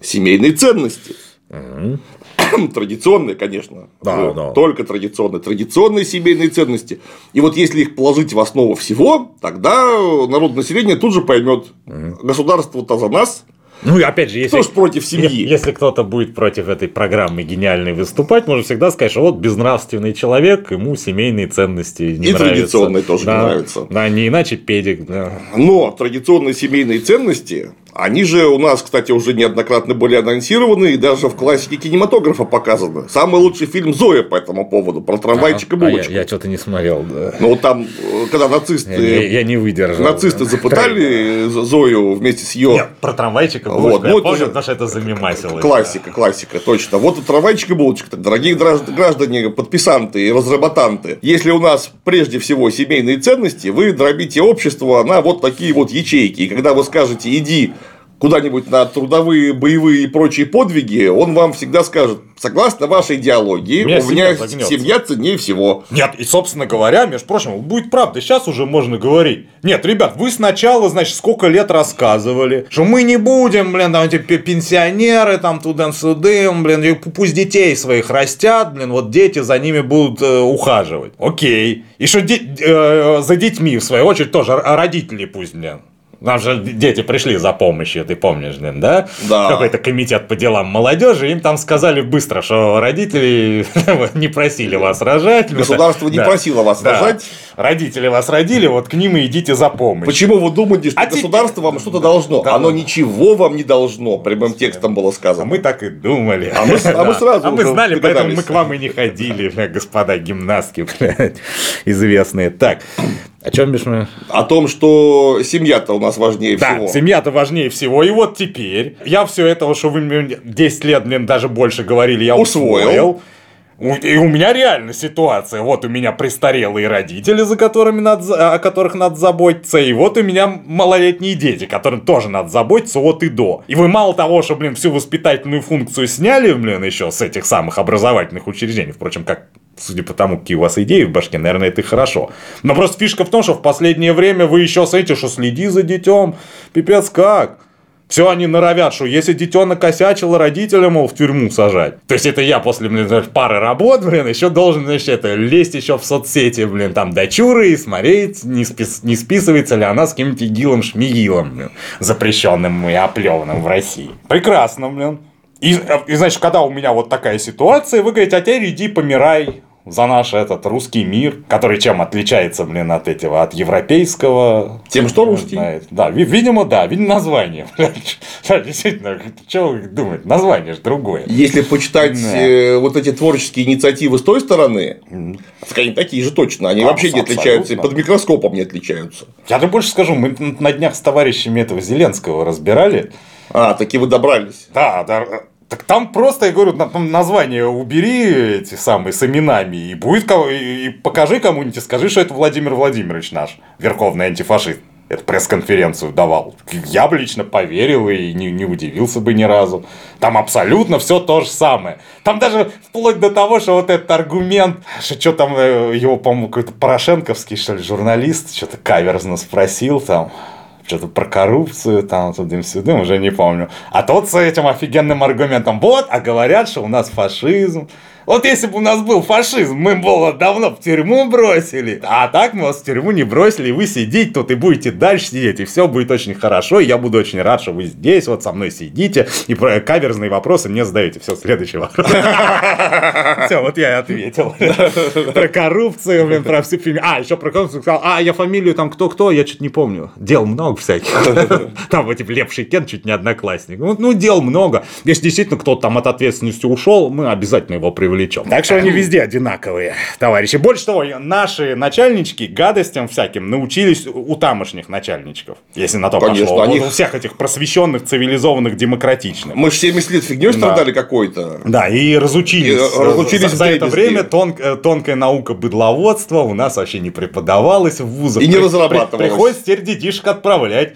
Семейные ценности. [COUGHS] Традиционные, конечно. Да, вот, да. Только традиционные. Традиционные семейные ценности. И вот если их положить в основу всего, тогда народное население тут же поймет, угу. государство-то за нас, ну и опять же, если, Кто ж против семьи? Если кто-то будет против этой программы гениальной выступать, можно всегда сказать, что вот безнравственный человек, ему семейные ценности не и нравятся. традиционные тоже да, не нравятся. Да, не иначе педик. Да. Но традиционные семейные ценности они же у нас, кстати, уже неоднократно были анонсированы и даже в классике кинематографа показаны. Самый лучший фильм Зоя по этому поводу, про трамвайчика а, булочку. А я, я что-то не смотрел, да. Ну, там, когда нацисты... Я, я не выдержал. Нацисты да. запытали Зою вместе с ее... Нет, про трамвайчика булочку вот, ну, я помню, же... потому что это замемасилось. Классика, да. классика, точно. Вот и трамвайчик и булочка. Дорогие граждане, подписанты и разработанты, если у нас прежде всего семейные ценности, вы дробите общество на вот такие вот ячейки. И когда вы скажете «иди куда-нибудь на трудовые, боевые и прочие подвиги, он вам всегда скажет, согласно вашей идеологии, меня у меня семья, семья ценнее всего. Нет, и, собственно говоря, между прочим, будет правда, сейчас уже можно говорить. Нет, ребят, вы сначала, значит, сколько лет рассказывали, что мы не будем, блин, там, эти пенсионеры, там, туда-сюда, блин, пусть детей своих растят, блин, вот дети за ними будут э, ухаживать. Окей. И что де- э, за детьми, в свою очередь, тоже родители пусть, блин, нам же дети пришли за помощью, ты помнишь, блин, да? Да. Какой-то комитет по делам молодежи, им там сказали быстро, что родители [LAUGHS] не просили вас рожать. Государство не просило вас рожать. Родители вас родили, вот к ним и идите за помощью. Почему вы думаете, что а государство вам что-то должно? Оно ничего вам не должно, прямым текстом было сказано. А мы так и думали. А мы, а сразу А мы знали, поэтому мы к вам и не ходили, господа гимнастки, блядь, [LAUGHS] известные. Так, о чем бишь мы? О том, что семья-то у нас важнее да, всего. семья-то важнее всего. И вот теперь я все это, что вы мне 10 лет, блин, даже больше говорили, я усвоил. усвоил. И у меня реально ситуация. Вот у меня престарелые родители, за которыми надо, о которых надо заботиться. И вот у меня малолетние дети, которым тоже надо заботиться от и до. И вы мало того, что, блин, всю воспитательную функцию сняли, блин, еще с этих самых образовательных учреждений, впрочем, как судя по тому, какие у вас идеи в башке, наверное, это и хорошо. Но просто фишка в том, что в последнее время вы еще смотрите, что следи за детем, пипец как. Все они норовят, что если дитё накосячило, родителя, мол, в тюрьму сажать. То есть, это я после, блин, пары работ, блин, еще должен, значит, это, лезть еще в соцсети, блин, там, дочуры и смотреть, не, спис, не списывается ли она с каким-нибудь игилом шмигилом, блин, запрещенным и оплеванным в России. Прекрасно, блин. И, и, значит, когда у меня вот такая ситуация, вы говорите, а теперь иди помирай за наш этот русский мир, который чем отличается, блин, от этого, от европейского. Тем, что русский. Знает. Да, видимо, да, видимо, название. [LAUGHS] Действительно, что думать, название же другое. Если почитать да. э, вот эти творческие инициативы с той стороны, mm. они такие же точно, они Там, вообще не отличаются, под микроскопом не отличаются. Я тебе больше скажу, мы на днях с товарищами этого Зеленского разбирали. А, таки вы добрались. Да, да. Так там просто, я говорю, название убери эти самые с именами, и будет и покажи кому-нибудь, и скажи, что это Владимир Владимирович наш, верховный антифашист. Эту пресс-конференцию давал. Я бы лично поверил и не, не удивился бы ни разу. Там абсолютно все то же самое. Там даже вплоть до того, что вот этот аргумент, что, что там э, его, по-моему, какой-то Порошенковский, что ли, журналист, что-то каверзно спросил там что-то про коррупцию, там, тудым-сюдым, уже не помню. А тот с этим офигенным аргументом, вот, а говорят, что у нас фашизм, вот если бы у нас был фашизм, мы бы давно в тюрьму бросили. А так мы вас в тюрьму не бросили, и вы сидите тут и будете дальше сидеть, и все будет очень хорошо. И я буду очень рад, что вы здесь вот со мной сидите, и про каверзные вопросы мне задаете. Все, следующий вопрос. [LAUGHS] Все, вот я и ответил. Про коррупцию, блин, про всю фигню. А, еще про коррупцию сказал, а, я фамилию там кто-кто, я что-то не помню. Дел много всяких. [LAUGHS] Там вот типа Лев Шикен чуть не одноклассник. Ну, дел много. Если действительно кто-то там от ответственности ушел, мы обязательно его привлекем увлечен. Так что они везде одинаковые, товарищи. Больше того, наши начальнички гадостям всяким научились у тамошних начальничков. Если на то Конечно, пошло. Они... Вот у всех этих просвещенных, цивилизованных, демократичных. Мы же 70 лет фигней страдали да. какой-то. Да, и разучились. И разучились за, за это время тон, э, тонкая наука быдловодства у нас вообще не преподавалась в вузах. И не разрабатывалась. При, приходится теперь детишек отправлять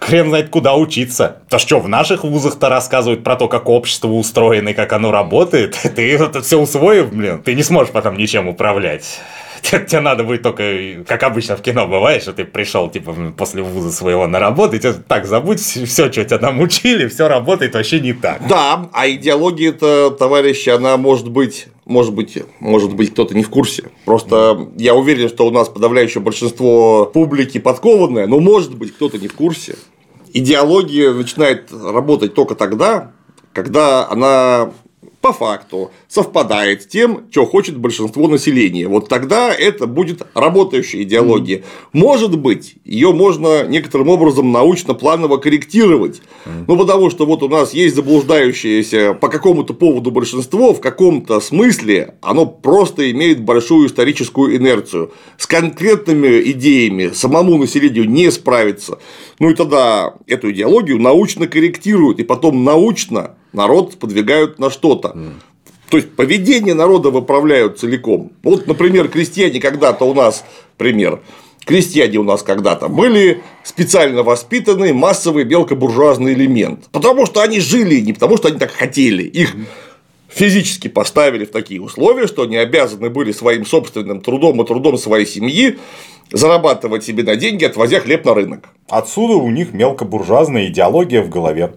хрен знает куда учиться. То что, в наших вузах-то рассказывают про то, как общество устроено и как оно работает. [LAUGHS] Ты это все усвоив, блин, ты не сможешь потом ничем управлять. Тебе надо будет только, как обычно в кино бывает, что ты пришел типа после вуза своего на работу, и тебе так забудь все, что тебя там учили, все работает вообще не так. Да, а идеология это, товарищи, она может быть может быть, может быть, кто-то не в курсе. Просто я уверен, что у нас подавляющее большинство публики подкованное, но может быть, кто-то не в курсе. Идеология начинает работать только тогда, когда она по факту совпадает с тем, что хочет большинство населения. Вот тогда это будет работающая идеология. Может быть, ее можно некоторым образом научно-планово корректировать. Ну, потому что вот у нас есть заблуждающееся по какому-то поводу большинство, в каком-то смысле оно просто имеет большую историческую инерцию. С конкретными идеями самому населению не справится. Ну и тогда эту идеологию научно корректируют, и потом научно народ сподвигают на что-то. То есть поведение народа выправляют целиком. Вот, например, крестьяне когда-то у нас, пример, крестьяне у нас когда-то были специально воспитанный массовый мелкобуржуазный элемент. Потому что они жили, не потому что они так хотели. Их физически поставили в такие условия, что они обязаны были своим собственным трудом и трудом своей семьи зарабатывать себе на деньги, отвозя хлеб на рынок. Отсюда у них мелкобуржуазная идеология в голове.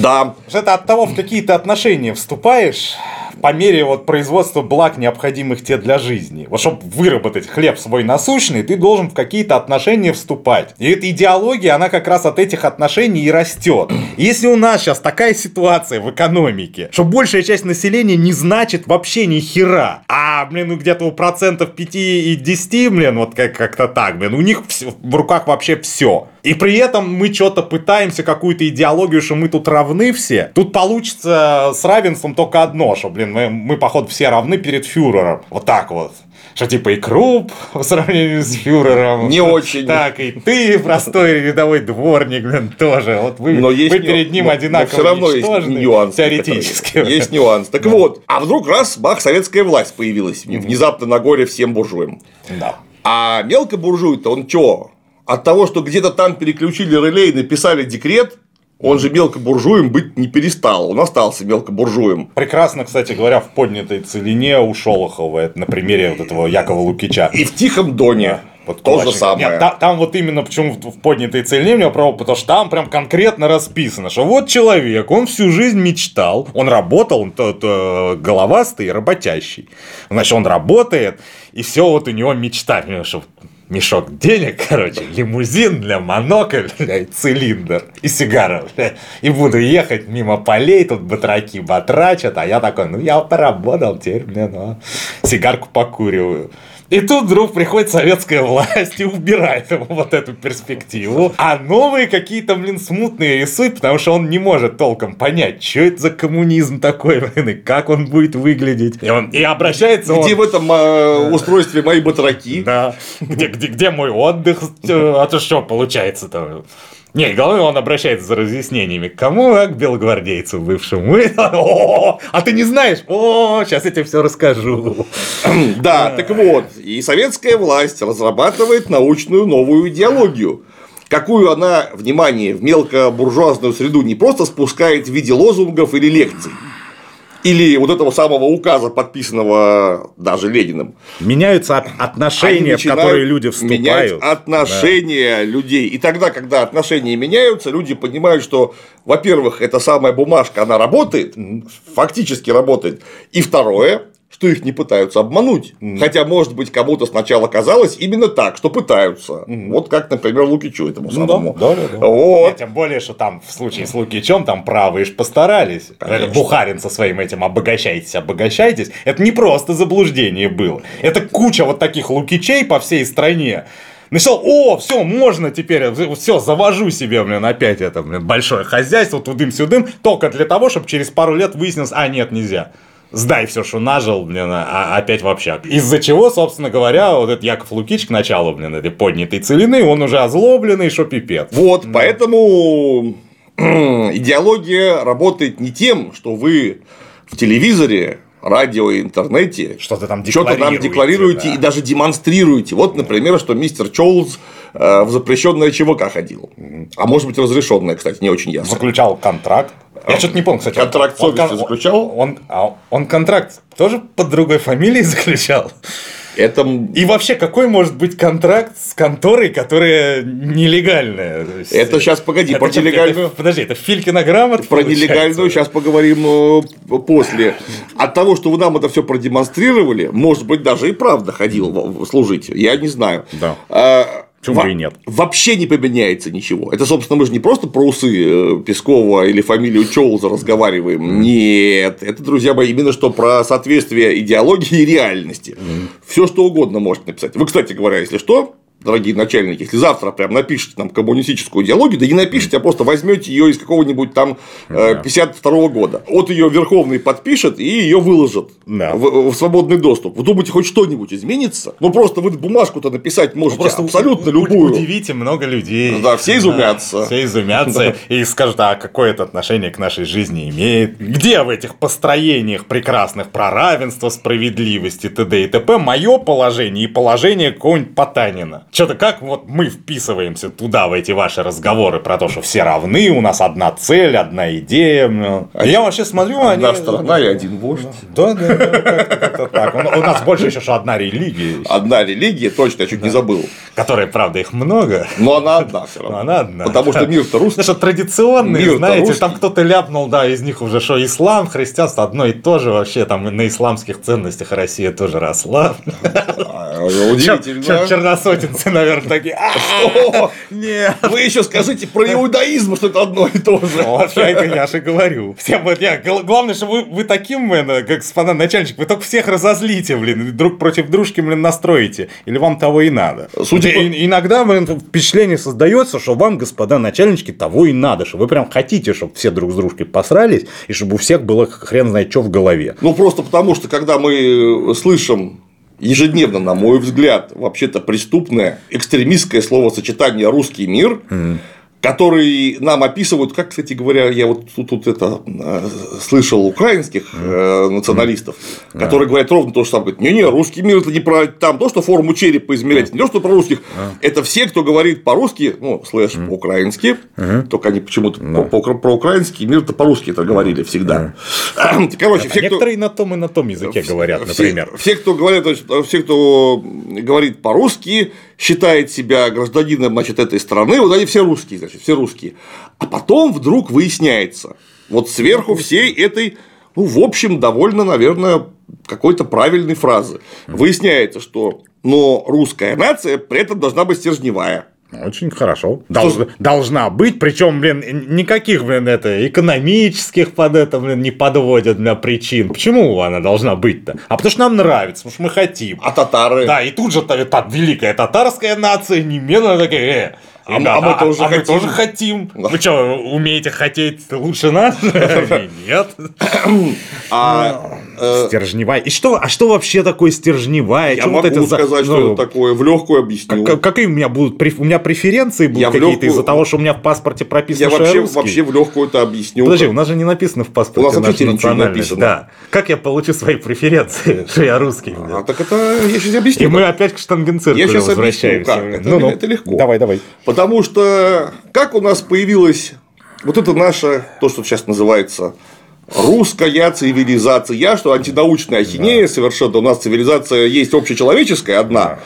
Да. Это от того, в какие-то отношения вступаешь, по мере вот производства благ, необходимых тебе для жизни. Вот чтобы выработать хлеб свой насущный, ты должен в какие-то отношения вступать. И эта идеология, она как раз от этих отношений и растет. Если у нас сейчас такая ситуация в экономике, что большая часть населения не значит вообще ни хера, а, блин, ну где-то у процентов 5 и 10, блин, вот как- как-то так, блин, у них в руках вообще все. И при этом мы что-то пытаемся, какую-то идеологию, что мы тут равны все. Тут получится с равенством только одно, что, блин, мы, мы походу, все равны перед фюрером. Вот так вот. Что типа и Круп в сравнении с фюрером. Не очень. Так, и ты, простой рядовой дворник, блин, тоже. Вот вы, но есть вы перед ним но, одинаково но все равно есть нюанс. Теоретически. [LAUGHS] Есть нюанс. Так да. вот, а вдруг раз, бах, советская власть появилась. Внезапно на горе всем буржуям. Да. А мелкобуржуй-то он что? от того, что где-то там переключили реле и написали декрет, он же мелкобуржуем быть не перестал, он остался мелкобуржуем. Прекрасно, кстати говоря, в поднятой целине у Шолохова, это на примере вот этого Якова Лукича. И в Тихом Доне. Вот то же самое. Нет, там, там вот именно почему в поднятой целине у него право, потому что там прям конкретно расписано, что вот человек, он всю жизнь мечтал, он работал, он тот, э, головастый, работящий. Значит, он работает, и все вот у него мечта, что мешок денег, [LAUGHS] короче, лимузин для монокль, [LAUGHS] бля, цилиндр и сигара, бля, и буду ехать мимо полей, тут батраки батрачат, а я такой, ну, я поработал, теперь, блин, ну, сигарку покуриваю. И тут вдруг приходит советская власть и убирает ему [LAUGHS] вот эту перспективу. А новые какие-то, блин, смутные рисует, потому что он не может толком понять, что это за коммунизм такой, [LAUGHS] блин, и как он будет выглядеть. И он и обращается Где он... в этом э, устройстве мои батраки? Да. Где, где, где мой отдых? А то что получается-то? Не, главное, он обращается за разъяснениями. Кому? А к белогвардейцу бывшему. [LAUGHS] А ты не знаешь? О, сейчас я тебе все расскажу. [CLEARS THROAT] Да, так вот, и советская власть разрабатывает научную новую идеологию. Какую она, внимание, в мелкобуржуазную среду не просто спускает в виде лозунгов или лекций, или вот этого самого указа, подписанного даже Лениным. Меняются от- отношения, в которые люди вступают. отношения людей. И тогда, когда отношения меняются, люди понимают, что, во-первых, эта самая бумажка, она работает, фактически работает. И второе, что их не пытаются обмануть. Хотя, может быть, кому-то сначала казалось именно так, что пытаются. Вот как, например, Лукичу этому Ну самому. да, да, да. Вот. Нет, тем более, что там в случае с Лукичем там правые ж постарались. Конечно. Бухарин со своим этим обогащайтесь, обогащайтесь. Это не просто заблуждение было. Это куча вот таких Лукичей по всей стране. Написал, о, все, можно теперь, все, завожу себе, блин, опять это, блин, большое хозяйство, тудым-сюдым, только для того, чтобы через пару лет выяснилось, а, нет, нельзя. Сдай все, что нажил, блин, а опять в общак. Из-за чего, собственно говоря, вот этот Яков Лукич к началу, блин, этой поднятой целины, он уже озлобленный, что пипец. Вот, поэтому [CLEARS THROAT] идеология работает не тем, что вы в телевизоре, радио и интернете Что-то там что-то там декларируете, декларируете да. и даже демонстрируете. Вот, например, что мистер Чоулз э, в запрещенное ЧВК ходил. А может быть, разрешенное, кстати, не очень ясно. Заключал контракт. Я что-то не помню, кстати. Контракт он, совести он- заключал? Он, а он контракт тоже под другой фамилией [LAUGHS] заключал? Это И вообще, какой может быть контракт с конторой, которая нелегальная? Есть, Это щас, погоди, это про что, нелегальную- это- подожди, это Филькина грамота? Про получается? нелегальную сейчас поговорим э, после. От того, что вы нам это все продемонстрировали, может быть, даже и правда ходил служить. Я не знаю. Да. Почему во- бы и нет? Вообще не поменяется ничего. Это, собственно, мы же не просто про усы э, Пескова или фамилию Чоулза разговариваем. Нет. Это, друзья мои, именно что про соответствие идеологии и реальности. Все что угодно можете написать. Вы, кстати говоря, если что, дорогие начальники, если завтра прям напишите нам коммунистическую идеологию, да не напишите, а просто возьмете ее из какого-нибудь там э, 52 года. Вот ее Верховный подпишет и ее выложит Да. в, в свободный доступ. Вы думаете, хоть что-нибудь изменится? Ну просто вы бумажку-то написать можете абсолютно у- любую. Удивите много людей. Да, все изумятся. Все изумятся и скажут, а какое это отношение к нашей жизни имеет? Где в этих построениях прекрасных про равенство, справедливости, т.д. и т.п. мое положение и положение какого-нибудь Потанина? Что-то как вот мы вписываемся туда, в эти ваши разговоры про то, что все равны, у нас одна цель, одна идея. ну. Я вообще смотрю, они... Одна страна и один вождь. Да, да, да, как-то так. У нас больше еще, что одна религия, Одна религия, точно, я чуть не забыл. которая, правда, их много. Но она одна все Но равно. она одна. Потому что мир-то русский. Что традиционные, знаете, там кто-то ляпнул, да, из них уже что ислам, христианство одно и то же вообще, там на исламских ценностях Россия тоже росла. А, Удивительно. Чер- черносотенцы, наверное, такие, а, нет. Вы еще скажите про иудаизм, что это одно и то же. Вот это я же говорю. Всем вот я, гл- главное, что вы, вы таким, блин, как господа начальник, вы только всех разозлите, блин, друг против дружки, блин, настроите. Или вам того и надо. Судя иногда, блин, впечатление создается, что вам, господа начальнички, того и надо, что вы прям хотите, чтобы все друг с дружкой посрались, и чтобы у всех было хрен знает что в голове. Ну, просто потому, что когда мы слышим ежедневно, на мой взгляд, вообще-то преступное экстремистское словосочетание «русский мир», который нам описывают, как, кстати говоря, я вот тут, тут это э, слышал украинских э, националистов, которые говорят ровно то же самое. Говорят, не-не, русский мир это не про там то, что форму черепа измерять, не то, что про русских. Это все, кто говорит по-русски, ну, слэш по-украински, только они почему-то по- по- про-украинский мир это по-русски это говорили всегда. Короче, все, кто... Некоторые на том и на том языке говорят, например. Все, кто говорят, все, кто говорит по-русски, считает себя гражданином значит, этой страны, вот они все русские, значит, все русские. А потом вдруг выясняется, вот сверху всей этой, ну, в общем, довольно, наверное, какой-то правильной фразы, выясняется, что но русская нация при этом должна быть стержневая. Очень хорошо. Долж, должна быть, причем, блин, никаких, блин, это экономических под это, блин, не подводят для причин. Почему она должна быть-то? А потому что нам нравится, потому что мы хотим. А татары? Да, и тут же та, та великая татарская нация немедленно такая, э, а, мы, а мы тоже а хотим. мы тоже хотим. Вы что, умеете хотеть лучше нас? [LAUGHS] Нет. Э, Стержневая. И что, а что вообще такое стержневая? Я вот могу это за- сказать, что ну, это такое, в легкую объясню. как- Какие у меня будут у меня преференции будут какие-то лёгкую- из-за того, что у меня в паспорте прописано, Я что вообще, вообще в легкую это объясню. Подожди, у нас же не написано в паспорте У нас вообще ничего не написано. Да. Как я получу свои преференции, что я русский? А, так это я сейчас И объясню. мы опять к Я объясню, возвращаемся. как. Это- Ну-ну. это легко. Давай, давай. Потому что как у нас появилась вот это наша, то, что сейчас называется русская цивилизация, что антинаучная ахинея совершенно. У нас цивилизация есть общечеловеческая одна,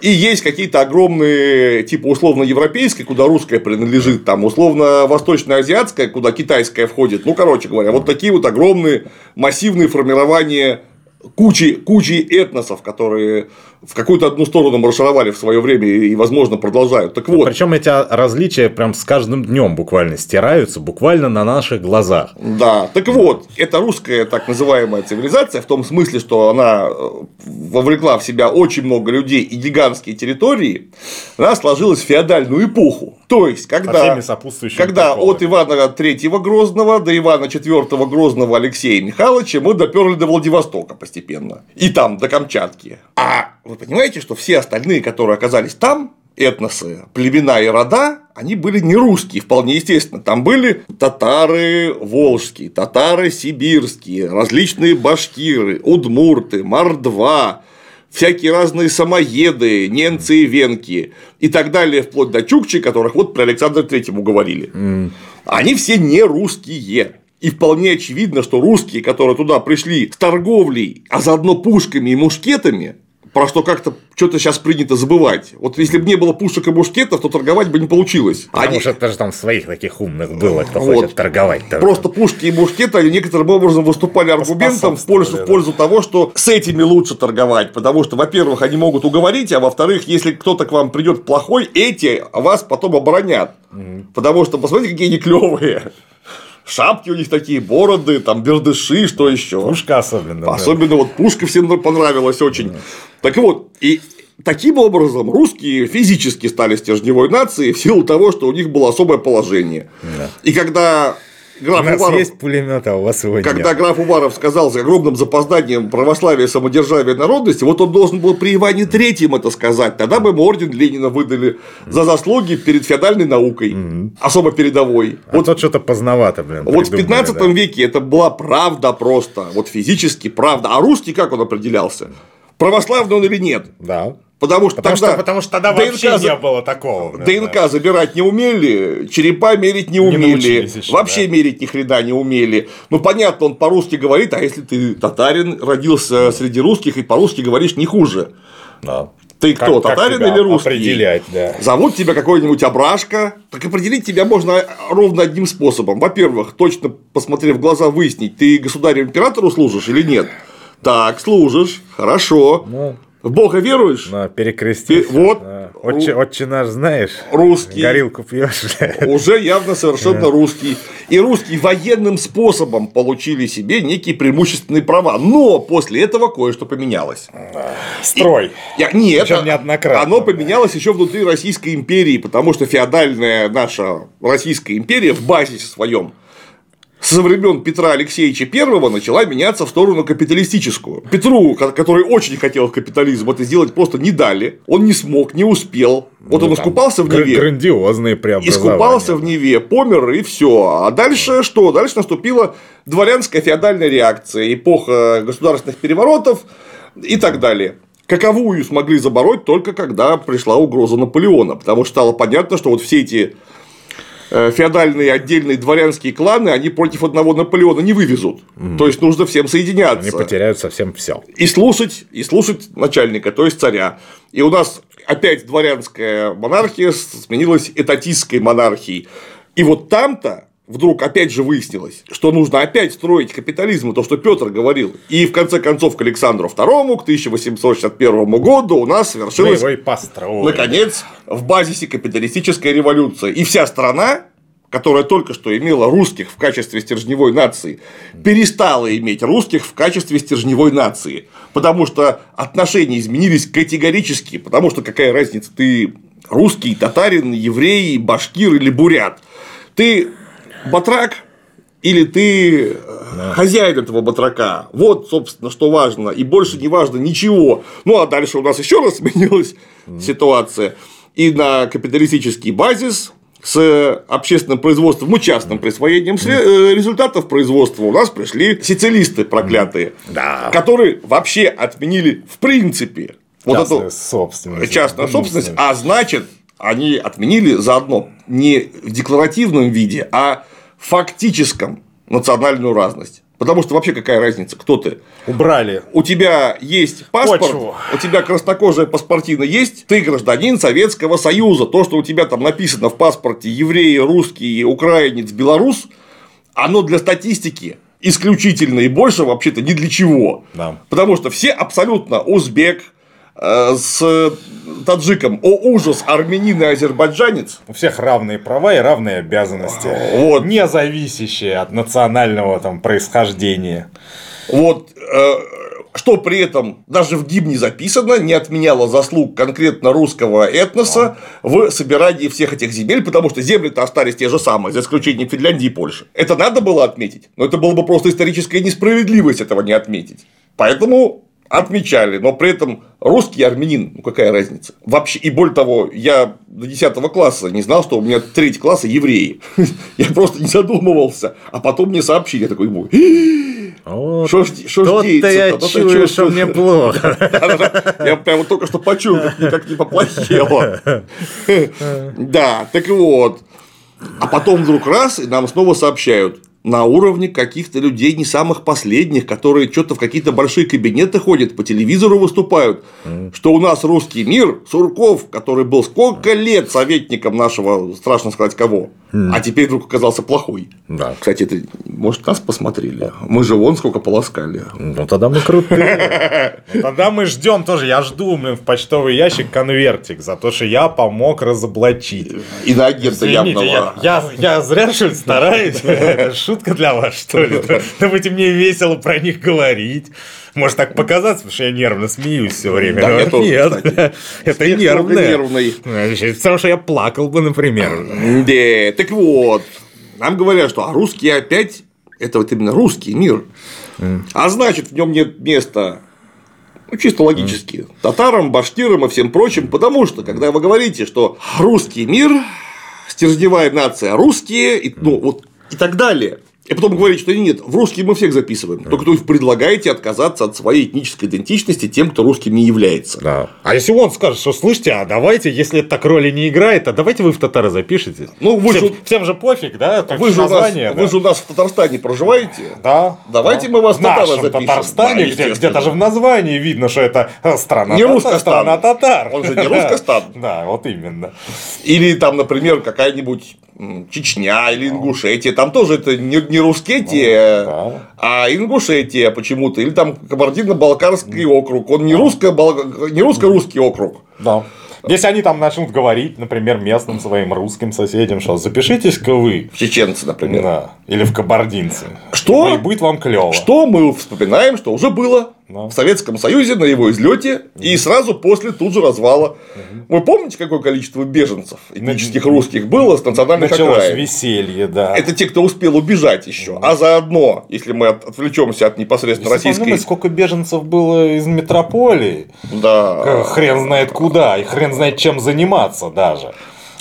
и есть какие-то огромные, типа условно европейской, куда русская принадлежит, там условно восточно-азиатская, куда китайская входит. Ну, короче говоря, вот такие вот огромные массивные формирования кучи, кучи этносов, которые в какую-то одну сторону маршировали в свое время и, возможно, продолжают. Так вот, Причем эти различия прям с каждым днем буквально стираются, буквально на наших глазах. Да, так вот, это русская так называемая цивилизация, в том смысле, что она э, вовлекла в себя очень много людей и гигантские территории, она сложилась в феодальную эпоху. То есть, когда, когда приколами. от Ивана Третьего Грозного до Ивана Четвертого Грозного Алексея Михайловича мы доперли до Владивостока постепенно. И там, до Камчатки. А вы понимаете, что все остальные, которые оказались там, этносы, племена и рода, они были не русские, вполне естественно. Там были татары волжские, татары сибирские, различные башкиры, удмурты, мордва, всякие разные самоеды, немцы и венки и так далее, вплоть до чукчи, которых вот про Александра Третьему говорили. Они все не русские. И вполне очевидно, что русские, которые туда пришли с торговлей, а заодно пушками и мушкетами, про что как-то что-то сейчас принято забывать. Вот если бы не было пушек и мушкетов, то торговать бы не получилось. Потому Они- что это же там своих таких умных было, кто Вот. хочет торговать. Просто пушки и мушкеты они некоторым образом выступали аргументом в пользу, в пользу того, что с этими лучше торговать. Потому что, во-первых, они могут уговорить, а во-вторых, если кто-то к вам придет плохой, эти вас потом оборонят. Потому что посмотрите, какие они клевые. Шапки у них такие, бороды, там бердыши, что еще. Пушка особенно. да. Особенно вот пушка всем понравилась очень. Так вот, и таким образом русские физически стали стержневой нацией в силу того, что у них было особое положение. И когда У граф нас Уваров, есть пулемет, а у вас его когда нет. граф Уваров сказал с огромным запозданием православие, самодержавие, народности, вот он должен был при Иване Третьем это сказать. Тогда бы ему орден Ленина выдали за заслуги перед феодальной наукой, особо передовой. А Вот то что-то поздновато, блин. вот в придумали, 15 да. веке это была правда просто, вот физически правда. А русский как он определялся? Православный он или нет? Да. Потому что Потому тогда что, потому что тогда ДНК вообще за- не было такого. ДНК забирать не умели, черепа мерить не умели, научились еще, вообще да. мерить ни хрена не умели. Ну, понятно, он по-русски говорит, а если ты татарин, родился среди русских и по-русски говоришь не хуже. Да. Ты кто, Как- как татарин тебя или русский? Определять, да. Зовут тебя какой-нибудь Абрашка, так определить тебя можно ровно одним способом. Во-первых, точно посмотрев в глаза, выяснить, ты государю-императору служишь или нет. Так, служишь, хорошо. Ну, В Бога веруешь? на перекрестись. Ты- вот. Да. Отче, отче наш знаешь? Русский. Горилку пьешь. Уже явно совершенно русский. И русские военным способом получили себе некие преимущественные права. Но после этого кое-что поменялось. Строй. Я- Нет, Причем неоднократно. оно поменялось еще внутри Российской империи, потому что феодальная наша Российская империя в базисе своем со времен Петра Алексеевича I начала меняться в сторону капиталистическую. Петру, ко- который очень хотел капитализм, это сделать просто не дали. Он не смог, не успел. Вот Ну, он искупался в Неве. Грандиозные преобразования. Искупался в Неве, помер и все. А дальше что? Дальше наступила дворянская феодальная реакция, эпоха государственных переворотов и так далее. Каковую смогли забороть только когда пришла угроза Наполеона, потому что стало понятно, что вот все эти феодальные отдельные дворянские кланы, они против одного Наполеона не вывезут. То есть нужно всем соединяться Они потеряют совсем все. и слушать, и слушать начальника, то есть царя. И у нас опять дворянская монархия сменилась этатистской монархией. И вот там-то вдруг опять же выяснилось, что нужно опять строить капитализм, то, что Петр говорил. И в конце концов к Александру II, к 1861 году у нас совершилась, наконец, в базисе капиталистическая революция. И вся страна которая только что имела русских в качестве стержневой нации, перестала иметь русских в качестве стержневой нации, потому что отношения изменились категорически, потому что какая разница, ты русский, татарин, еврей, башкир или бурят, ты батрак или ты э, да. хозяин этого батрака. Вот, собственно, что важно. И больше не важно ничего. Ну, а дальше у нас еще раз [LAUGHS] сменилась ситуация. И на капиталистический базис с общественным производством, ну, частным присвоением э, результатов производства у нас пришли социалисты проклятые, да. которые вообще отменили в принципе вот эту собственность, частную собственность, а значит, они отменили заодно не в декларативном виде, а фактическом национальную разность. Потому что вообще какая разница, кто ты? Убрали. У тебя есть паспорт, Почву. у тебя краснокожая паспортина есть, ты гражданин Советского Союза. То, что у тебя там написано в паспорте еврей, русский, украинец, белорус, оно для статистики исключительно и больше вообще-то ни для чего. Да. Потому что все абсолютно узбек, с таджиком. О ужас, армянин и азербайджанец. У всех равные права и равные обязанности. Вот. Не зависящие от национального там, происхождения. Вот. Э, что при этом даже в гимне записано, не отменяло заслуг конкретно русского этноса в собирании всех этих земель, потому что земли-то остались те же самые, за исключением Финляндии и Польши. Это надо было отметить, но это было бы просто историческая несправедливость этого не отметить. Поэтому отмечали, но при этом русский армянин, ну какая разница? Вообще, и более того, я до 10 класса не знал, что у меня третий класса евреи. [LAUGHS] я просто не задумывался, а потом мне сообщили, я такой, вот. Что ж деется? я чую, что мне плохо. [LAUGHS] Я прямо только что почуял, как не поплохело. [LAUGHS] Да, так вот. А потом вдруг раз, и нам снова сообщают, на уровне каких-то людей не самых последних, которые что-то в какие-то большие кабинеты ходят, по телевизору выступают, что у нас русский мир, Сурков, который был сколько лет советником нашего, страшно сказать кого, а теперь вдруг оказался плохой. Да. Кстати, это, может, нас посмотрели? Мы же вон сколько полоскали. Ну, тогда мы крутые. [LAUGHS] Тогда мы ждем тоже, я жду, блин, в почтовый ящик конвертик за то, что я помог разоблачить. И на агента явного. Я зря, что ли, стараюсь? [LAUGHS] шутка для вас, что ли? Да будете мне весело про них говорить. Может так показаться, потому что я нервно смеюсь все время. Да, я тоже, Нет, это нервное. нервный. Потому что я плакал бы, например. Да, так вот. Нам говорят, что а русские опять это вот именно русский мир. А значит, в нем нет места ну, чисто логически, татарам, башкирам и всем прочим, потому что, когда вы говорите, что русский мир, стержневая нация русские, и, ну, вот и так далее. И потом говорить, что нет, в русские мы всех записываем. Только вы предлагаете отказаться от своей этнической идентичности тем, кто русским не является. Да. А если он скажет, что слышите, а давайте, если это так роли не играет, а давайте вы в татары запишите. Ну, вы всем, же... всем же пофиг, да? Вы же, название, нас, да? вы же у нас в Татарстане проживаете. Да. Давайте да. мы вас в татары запишем. В Татарстане, да, где, где-то же в названии видно, что это страна, не татар, страна татар. Он же не Русскостан. [LAUGHS] Да, вот именно. Или там, например, какая-нибудь Чечня или Ингушетия, там тоже это не, не Рускетия, ну, да. а Ингушетия почему-то, или там Кабардино-Балкарский округ, он не, русско не русско-русский округ. Да. Если они там начнут говорить, например, местным своим русским соседям, что запишитесь-ка вы. В чеченцы, например. Да. Или в кабардинцы. Что? И будет вам клево. Что мы вспоминаем, что уже было да. в Советском Союзе на его излете и сразу после тут же развала. Угу. Вы помните, какое количество беженцев этнических русских было с национальных Началось окраин? веселье, да. Это те, кто успел убежать еще. А заодно, если мы отвлечемся от непосредственно если российской. Подумать, сколько беженцев было из метрополии. Да. Хрен знает куда и хрен знает чем заниматься даже.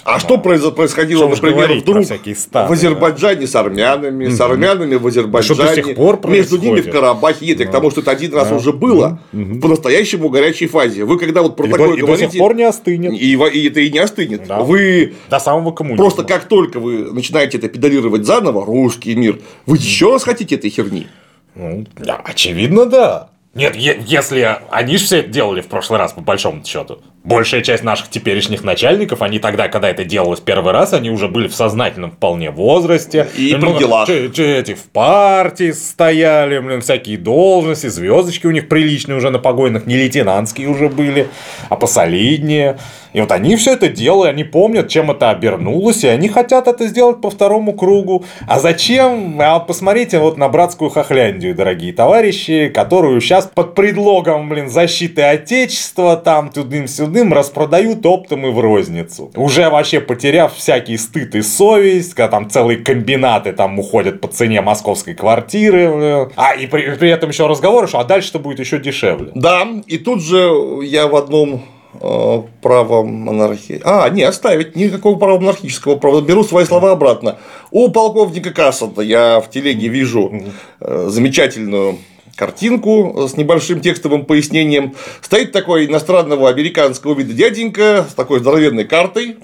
А что происходило, например, вдруг в Азербайджане да? с армянами, с армянами в Азербайджане, до сих пор между ними в Карабахе, нет, да. к тому, что это один раз да. уже было угу. по-настоящему горячей фазе. Вы когда вот про и такое и говорите... до сих пор не остынет. И, и это и не остынет. Да. Вы до самого коммунизма. Просто как только вы начинаете это педалировать заново, русский мир, вы еще раз хотите этой херни? Ну, очевидно, да. Нет, если они же все это делали в прошлый раз, по большому счету. Большая часть наших теперешних начальников, они тогда, когда это делалось первый раз, они уже были в сознательном вполне возрасте. И при делах. Ч- ч- эти в партии стояли, блин, всякие должности, звездочки у них приличные уже на погойных, не лейтенантские уже были, а посолиднее. И вот они все это делали, они помнят, чем это обернулось, и они хотят это сделать по второму кругу. А зачем? А посмотрите вот на братскую Хохляндию, дорогие товарищи, которую сейчас под предлогом, блин, защиты Отечества, там, тудым-сюдым, распродают оптом и в розницу. Уже вообще потеряв всякий стыд и совесть, когда там целые комбинаты там уходят по цене московской квартиры. блин. А, и при, при этом еще разговор, что а дальше-то будет еще дешевле. Да, и тут же я в одном э, право монархии. А, не, оставить никакого права монархического права. Беру свои слова обратно. У полковника Кассата я в телеге вижу э, замечательную картинку с небольшим текстовым пояснением. Стоит такой иностранного американского вида дяденька с такой здоровенной картой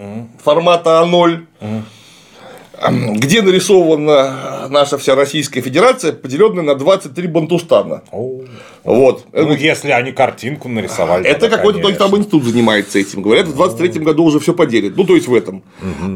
формата А0, где нарисована наша вся Российская Федерация, поделенная на 23 бантустана. Вот. Ну, если они картинку нарисовали. Это какой-то только там институт занимается этим. Говорят, в 23-м году уже все поделит. Ну, то есть в этом.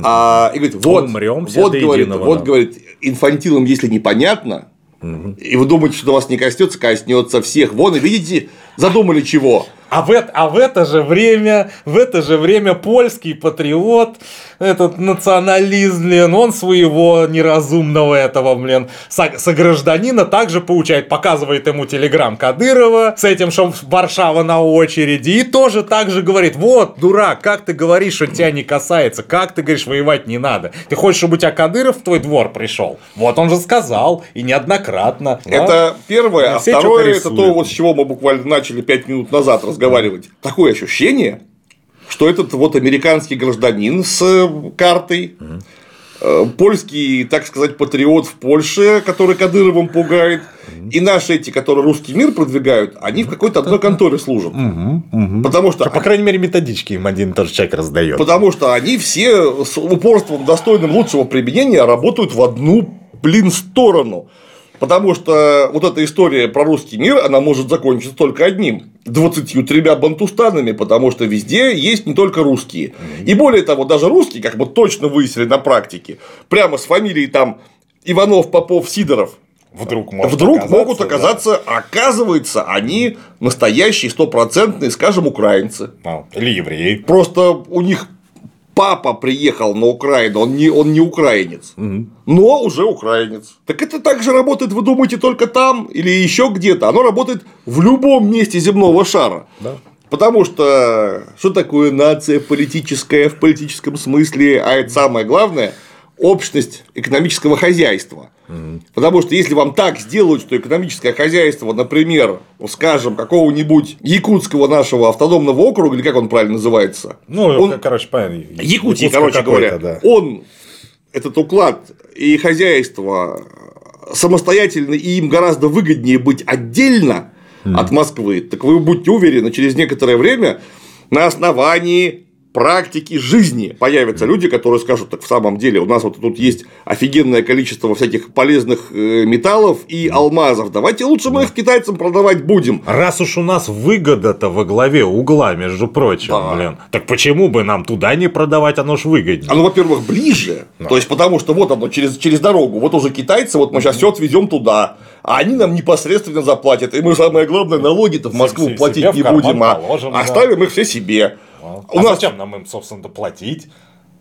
А, и говорит, вот, вот, говорит, единого, вот, да. говорит, инфантилам, если непонятно, и вы думаете, что вас не коснется, коснется всех. Вон, и видите, задумали чего. А в, это, а в это же время, в это же время польский патриот, этот националист, блин, он своего неразумного этого, блин, со- согражданина также получает, показывает ему телеграм Кадырова с этим, что Варшава на очереди, и тоже так же говорит, вот, дурак, как ты говоришь, что тебя не касается, как ты говоришь, воевать не надо, ты хочешь, чтобы у тебя Кадыров в твой двор пришел? Вот он же сказал, и неоднократно. да? Это первое. Ну, А второе, это то, вот с чего мы буквально начали 5 минут назад разговаривать. Такое ощущение, что этот вот американский гражданин с э, картой, э, польский, так сказать, патриот в Польше, который Кадыровым пугает, и наши эти, которые русский мир продвигают, они в какой-то одной конторе служат. Потому что По крайней мере, методички им один тот же человек раздает. Потому что они все с упорством, достойным лучшего применения, работают в одну, блин, сторону. Потому что вот эта история про русский мир, она может закончиться только одним. 23 бантустанами, потому что везде есть не только русские. И более того, даже русские, как мы точно выяснили на практике, прямо с фамилией там Иванов, Попов, Сидоров, Вдруг, может вдруг оказаться, могут да. оказаться, оказывается, они настоящие стопроцентные, скажем, украинцы. А, Или евреи. Просто у них папа приехал на Украину, он не, он не украинец, но уже украинец. Так это также работает, вы думаете, только там или еще где-то? Оно работает в любом месте земного шара. Да. Потому что что такое нация политическая в политическом смысле, а это самое главное общность экономического хозяйства. Потому что если вам так сделают, что экономическое хозяйство, например, ну, скажем, какого-нибудь якутского нашего автономного округа, или как он правильно называется, Ну, Он- короче, понятно. Якутии, короче говоря, да. он, этот уклад и хозяйство самостоятельно, и им гораздо выгоднее быть отдельно от Москвы, так вы будьте уверены, через некоторое время на основании практики жизни появятся люди, которые скажут, так в самом деле у нас вот тут есть офигенное количество всяких полезных э, металлов и алмазов, давайте лучше мы их китайцам продавать будем. Раз уж у нас выгода-то во главе угла, между прочим, Да. блин, так почему бы нам туда не продавать, оно ж выгоднее. Оно, во-первых, ближе. То есть, потому что вот оно через, через дорогу. Вот уже китайцы, вот мы сейчас все отвезем туда. А они нам непосредственно заплатят. И мы, самое главное, налоги-то в Москву Себе платить не будем, а положим, да. оставим их все себе. А У нас зачем нам им, собственно, доплатить?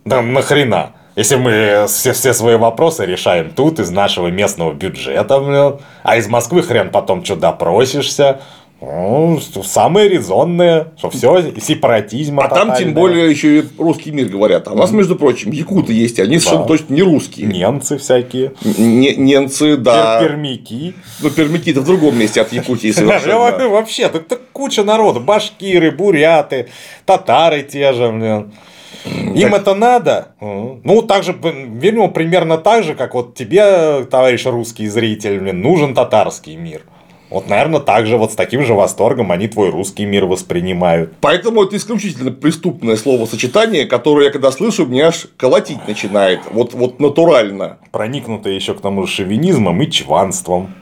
Да нахрена? Если мы все, все свои вопросы решаем тут, из нашего местного бюджета, блин, а из Москвы хрен потом что допросишься. Ну, самое резонное, что все сепаратизм. А там тем более еще и русский мир говорят. А у нас, между прочим, якуты есть, они совершенно точно не русские. немцы всякие, Не- немцы, да. пер- пермяки. Ну, пермяки-то в другом месте от Якутии совершенно. Вообще, так, так куча народу. Башкиры, буряты, татары те же, блин. Им это надо? Ну, так же, видимо, примерно так же, как вот тебе, товарищ русский зритель, блин, нужен татарский мир. Вот, наверное, так же, вот с таким же восторгом они твой русский мир воспринимают. Поэтому это исключительно преступное словосочетание, которое я когда слышу, меня аж колотить начинает. Вот, вот натурально. Проникнутое еще к тому же шовинизмом и чванством.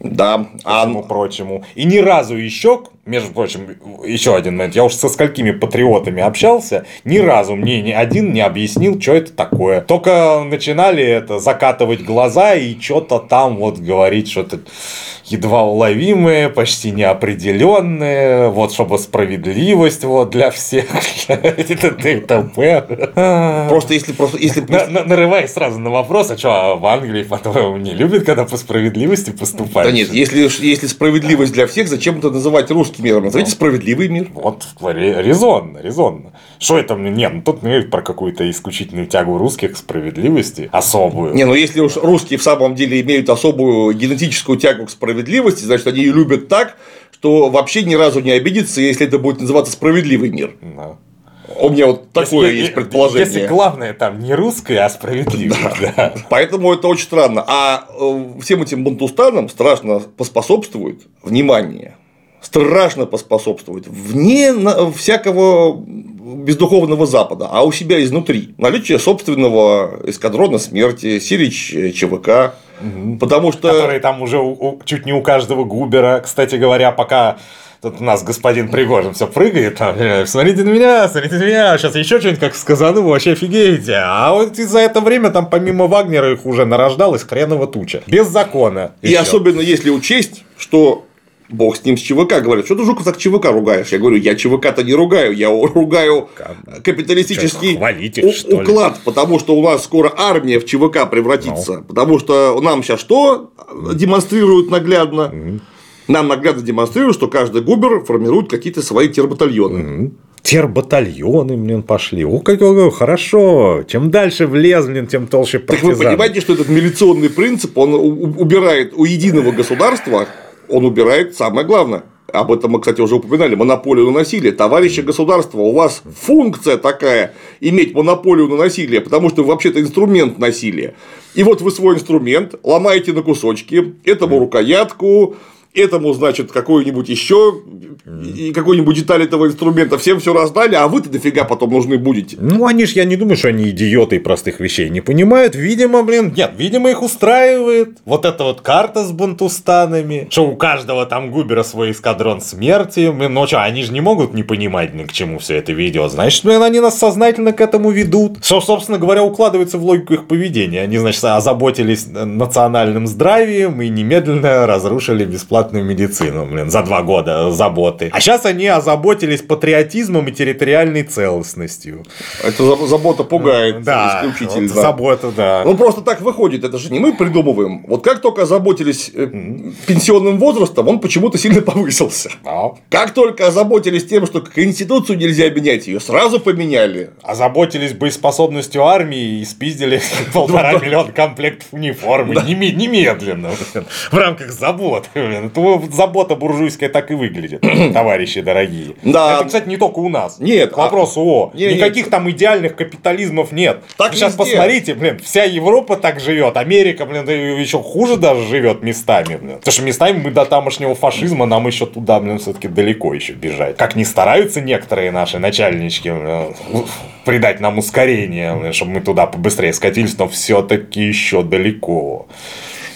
Да. ко А всему прочему. И ни разу еще, между прочим, еще один момент. Я уж со сколькими патриотами общался, ни разу мне ни один не объяснил, что это такое. Только начинали это закатывать глаза и что-то там вот говорить, что-то едва уловимые, почти неопределенные, вот чтобы справедливость вот для всех. [LAUGHS] Просто если просто если нарываясь сразу на вопрос, а что а в Англии по-твоему не любят, когда по справедливости поступают? Да нет, если если справедливость для всех, зачем это называть русским миром? Назовите справедливый мир. Вот резонно, резонно. Что это мне? Нет, ну тут не про какую-то исключительную тягу русских к справедливости особую. Не, ну если уж русские в самом деле имеют особую генетическую тягу к справедливости, справедливости, значит, они ее любят так, что вообще ни разу не обидится, если это будет называться справедливый мир. Да. У меня вот такое если, есть предположение. Если главное там не русское, а справедливое. Да. Да. Поэтому это очень странно. А э, всем этим бунтустанам страшно поспособствует внимание. Страшно поспособствует вне всякого бездуховного Запада, а у себя изнутри. Наличие собственного эскадрона смерти, Сирич ЧВК, Угу. Потому что... Которые там уже у, у, чуть не у каждого губера. Кстати говоря, пока Тут у нас господин Пригожин все прыгает, там, э, смотрите на меня, смотрите на меня, сейчас еще что-нибудь как сказану, вы вообще офигеете. А вот за это время там помимо Вагнера их уже нарождалась хренова туча. Без закона. И еще. особенно если учесть, что Бог с ним с ЧВК говорит, что ты, Жуков, так ЧВК ругаешь? Я говорю, я ЧВК-то не ругаю, я ругаю капиталистический у- уклад, потому что у нас скоро армия в ЧВК превратится. Ну. потому что нам сейчас что демонстрируют наглядно? Mm-hmm. Нам наглядно демонстрируют, что каждый губер формирует какие-то свои тербатальоны. Mm-hmm тербатальоны, блин, пошли. О, как хорошо. Чем дальше влез, блин, тем толще партизан. Так вы понимаете, что этот милиционный принцип, он убирает у единого государства он убирает самое главное. Об этом мы, кстати, уже упоминали. Монополию на насилие. Товарищи государства, у вас функция такая иметь монополию на насилие, потому что вообще-то инструмент насилия. И вот вы свой инструмент ломаете на кусочки, этому рукоятку, этому, значит, какую-нибудь еще и какую-нибудь деталь этого инструмента всем все раздали, а вы-то дофига потом нужны будете. Ну, они ж, я не думаю, что они идиоты и простых вещей не понимают. Видимо, блин, нет, видимо, их устраивает вот эта вот карта с бунтустанами, что у каждого там губера свой эскадрон смерти. Ну что, они же не могут не понимать, ни к чему все это видео. Значит, блин, они нас сознательно к этому ведут. Что, собственно говоря, укладывается в логику их поведения. Они, значит, озаботились национальным здравием и немедленно разрушили бесплатную медицину, блин, за два года заботы. А сейчас они озаботились патриотизмом и территориальной целостностью. Это забота пугает да, исключительно. Вот забота, да. Ну просто так выходит, это же не мы придумываем. Вот как только озаботились э, пенсионным возрастом, он почему-то сильно [LAUGHS] повысился. Да. Как только озаботились тем, что Конституцию нельзя менять, ее сразу поменяли. Озаботились боеспособностью армии и спиздили [LAUGHS] полтора миллиона комплектов униформы немедленно в рамках забот. Забота буржуйская так и выглядит [CLEARS THROAT] товарищи дорогие. Да. Это, кстати, не только у нас. Нет. К вопросу о. Нет, Никаких нет. там идеальных капитализмов нет. Так Сейчас везде. посмотрите, блин, вся Европа так живет, Америка, блин, да еще хуже даже живет местами, блин. Потому что местами мы до тамошнего фашизма, нам еще туда, блин, все-таки далеко еще бежать. Как не стараются некоторые наши начальнички блин, придать нам ускорение, чтобы мы туда побыстрее скатились, но все-таки еще далеко.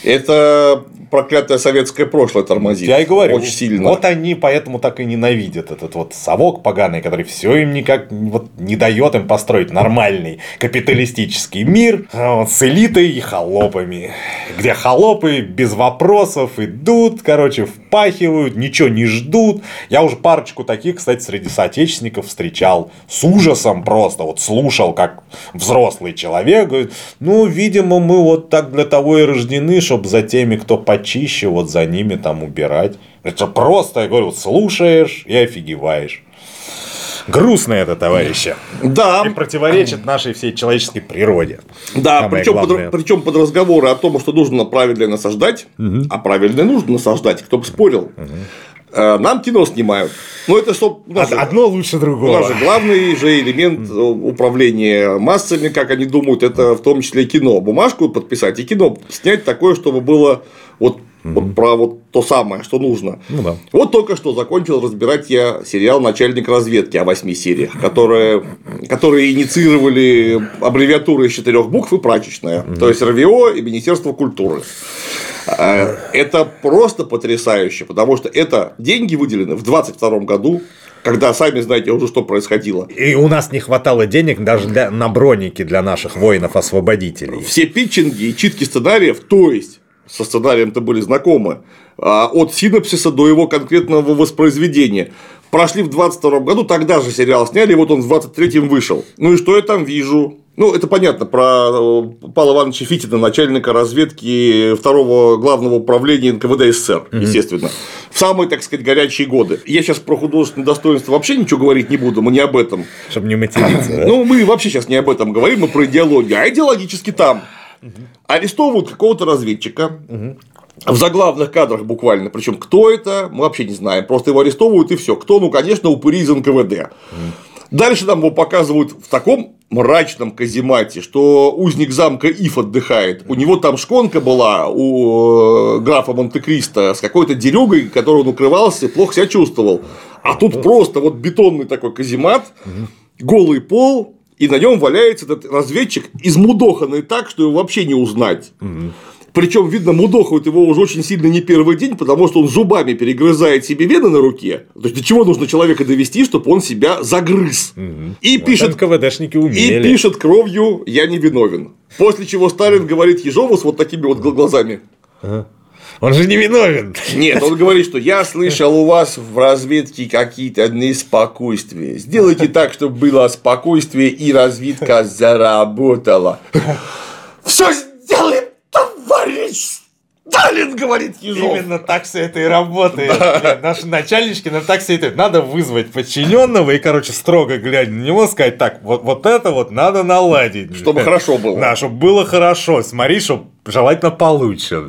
Это проклятое советское прошлое тормозит. Я и говорю. Очень сильно. Вот они поэтому так и ненавидят этот вот совок поганый, который все им никак вот не дает им построить нормальный капиталистический мир вот, с элитой и холопами. Где холопы без вопросов идут, короче, впахивают, ничего не ждут. Я уже парочку таких, кстати, среди соотечественников встречал с ужасом просто. Вот слушал, как взрослый человек говорит, ну, видимо, мы вот так для того и рождены, чтобы за теми, кто по почище вот за ними там убирать. Это просто, я говорю, слушаешь и офигеваешь. Грустно это, товарищи. Да. И противоречит нашей всей человеческой природе. Да, причем под, причем под разговоры о том, что нужно правильно насаждать, угу. а правильно нужно насаждать, кто бы спорил. Угу. Нам кино снимают. Ну, это что? Одно лучше другого. У нас же главный же элемент э, управления массами, как они думают, это в том числе кино. Бумажку подписать и кино снять такое, чтобы было вот Вот про вот то самое, что нужно. Ну да. Вот только что закончил разбирать я сериал «Начальник разведки» о восьми сериях, которые, которые инициировали аббревиатуры из четырех букв и прачечная. То есть РВО и Министерство культуры. А, Это просто потрясающе, потому что это деньги выделены в 2022 году, когда сами знаете уже, что происходило. И у нас не хватало денег даже для, на броники для наших воинов-освободителей. Все питчинги и читки сценариев, то есть со сценарием-то были знакомы, а, от синопсиса до его конкретного воспроизведения. Прошли в 22 году, тогда же сериал сняли, вот он в 23-м вышел. Ну и что я там вижу? Ну, это понятно, про э, Павла Ивановича Фитина, начальника разведки второго главного управления НКВД СССР, естественно. В самые, так сказать, горячие годы. Я сейчас про художественное достоинство вообще ничего говорить не буду, мы не об этом. Чтобы не материться. [COUGHS] да? Ну, мы вообще сейчас не об этом говорим, мы про идеологию. А идеологически там арестовывают какого-то разведчика. В заглавных кадрах буквально. Причем кто это, мы вообще не знаем. Просто его арестовывают и все. Кто? Ну, конечно, упыри из НКВД. Дальше нам его показывают в таком мрачном каземате, что узник замка Иф отдыхает. У него там шконка была у э, графа Монте-Кристо с какой-то дерюгой, которой он укрывался и плохо себя чувствовал. А тут просто вот бетонный такой каземат, голый пол, и на нем валяется этот разведчик, измудоханный так, что его вообще не узнать. Причем, видно, мудохают его уже очень сильно не первый день, потому что он зубами перегрызает себе вены на руке. То есть, до чего нужно человека довести, чтобы он себя загрыз. И Вот пишет НКВДшники и умели. пишет кровью «Я не виновен». После чего Сталин говорит Ежову с вот такими вот гл- глазами. Он же не виновен. Нет, он говорит, что я слышал у вас в разведке какие-то неспокойствия. Сделайте так, чтобы было спокойствие и разведка заработала. Все сделаем, товарищ Сталин, говорит Ежов. Именно так все это и работает. Блин, Наши начальнички нам так все это. Надо вызвать подчиненного и, короче, строго глядя на него, сказать, так, вот, вот это вот надо наладить. Чтобы хорошо было. Да, чтобы было хорошо. Смотри, чтобы желательно получше.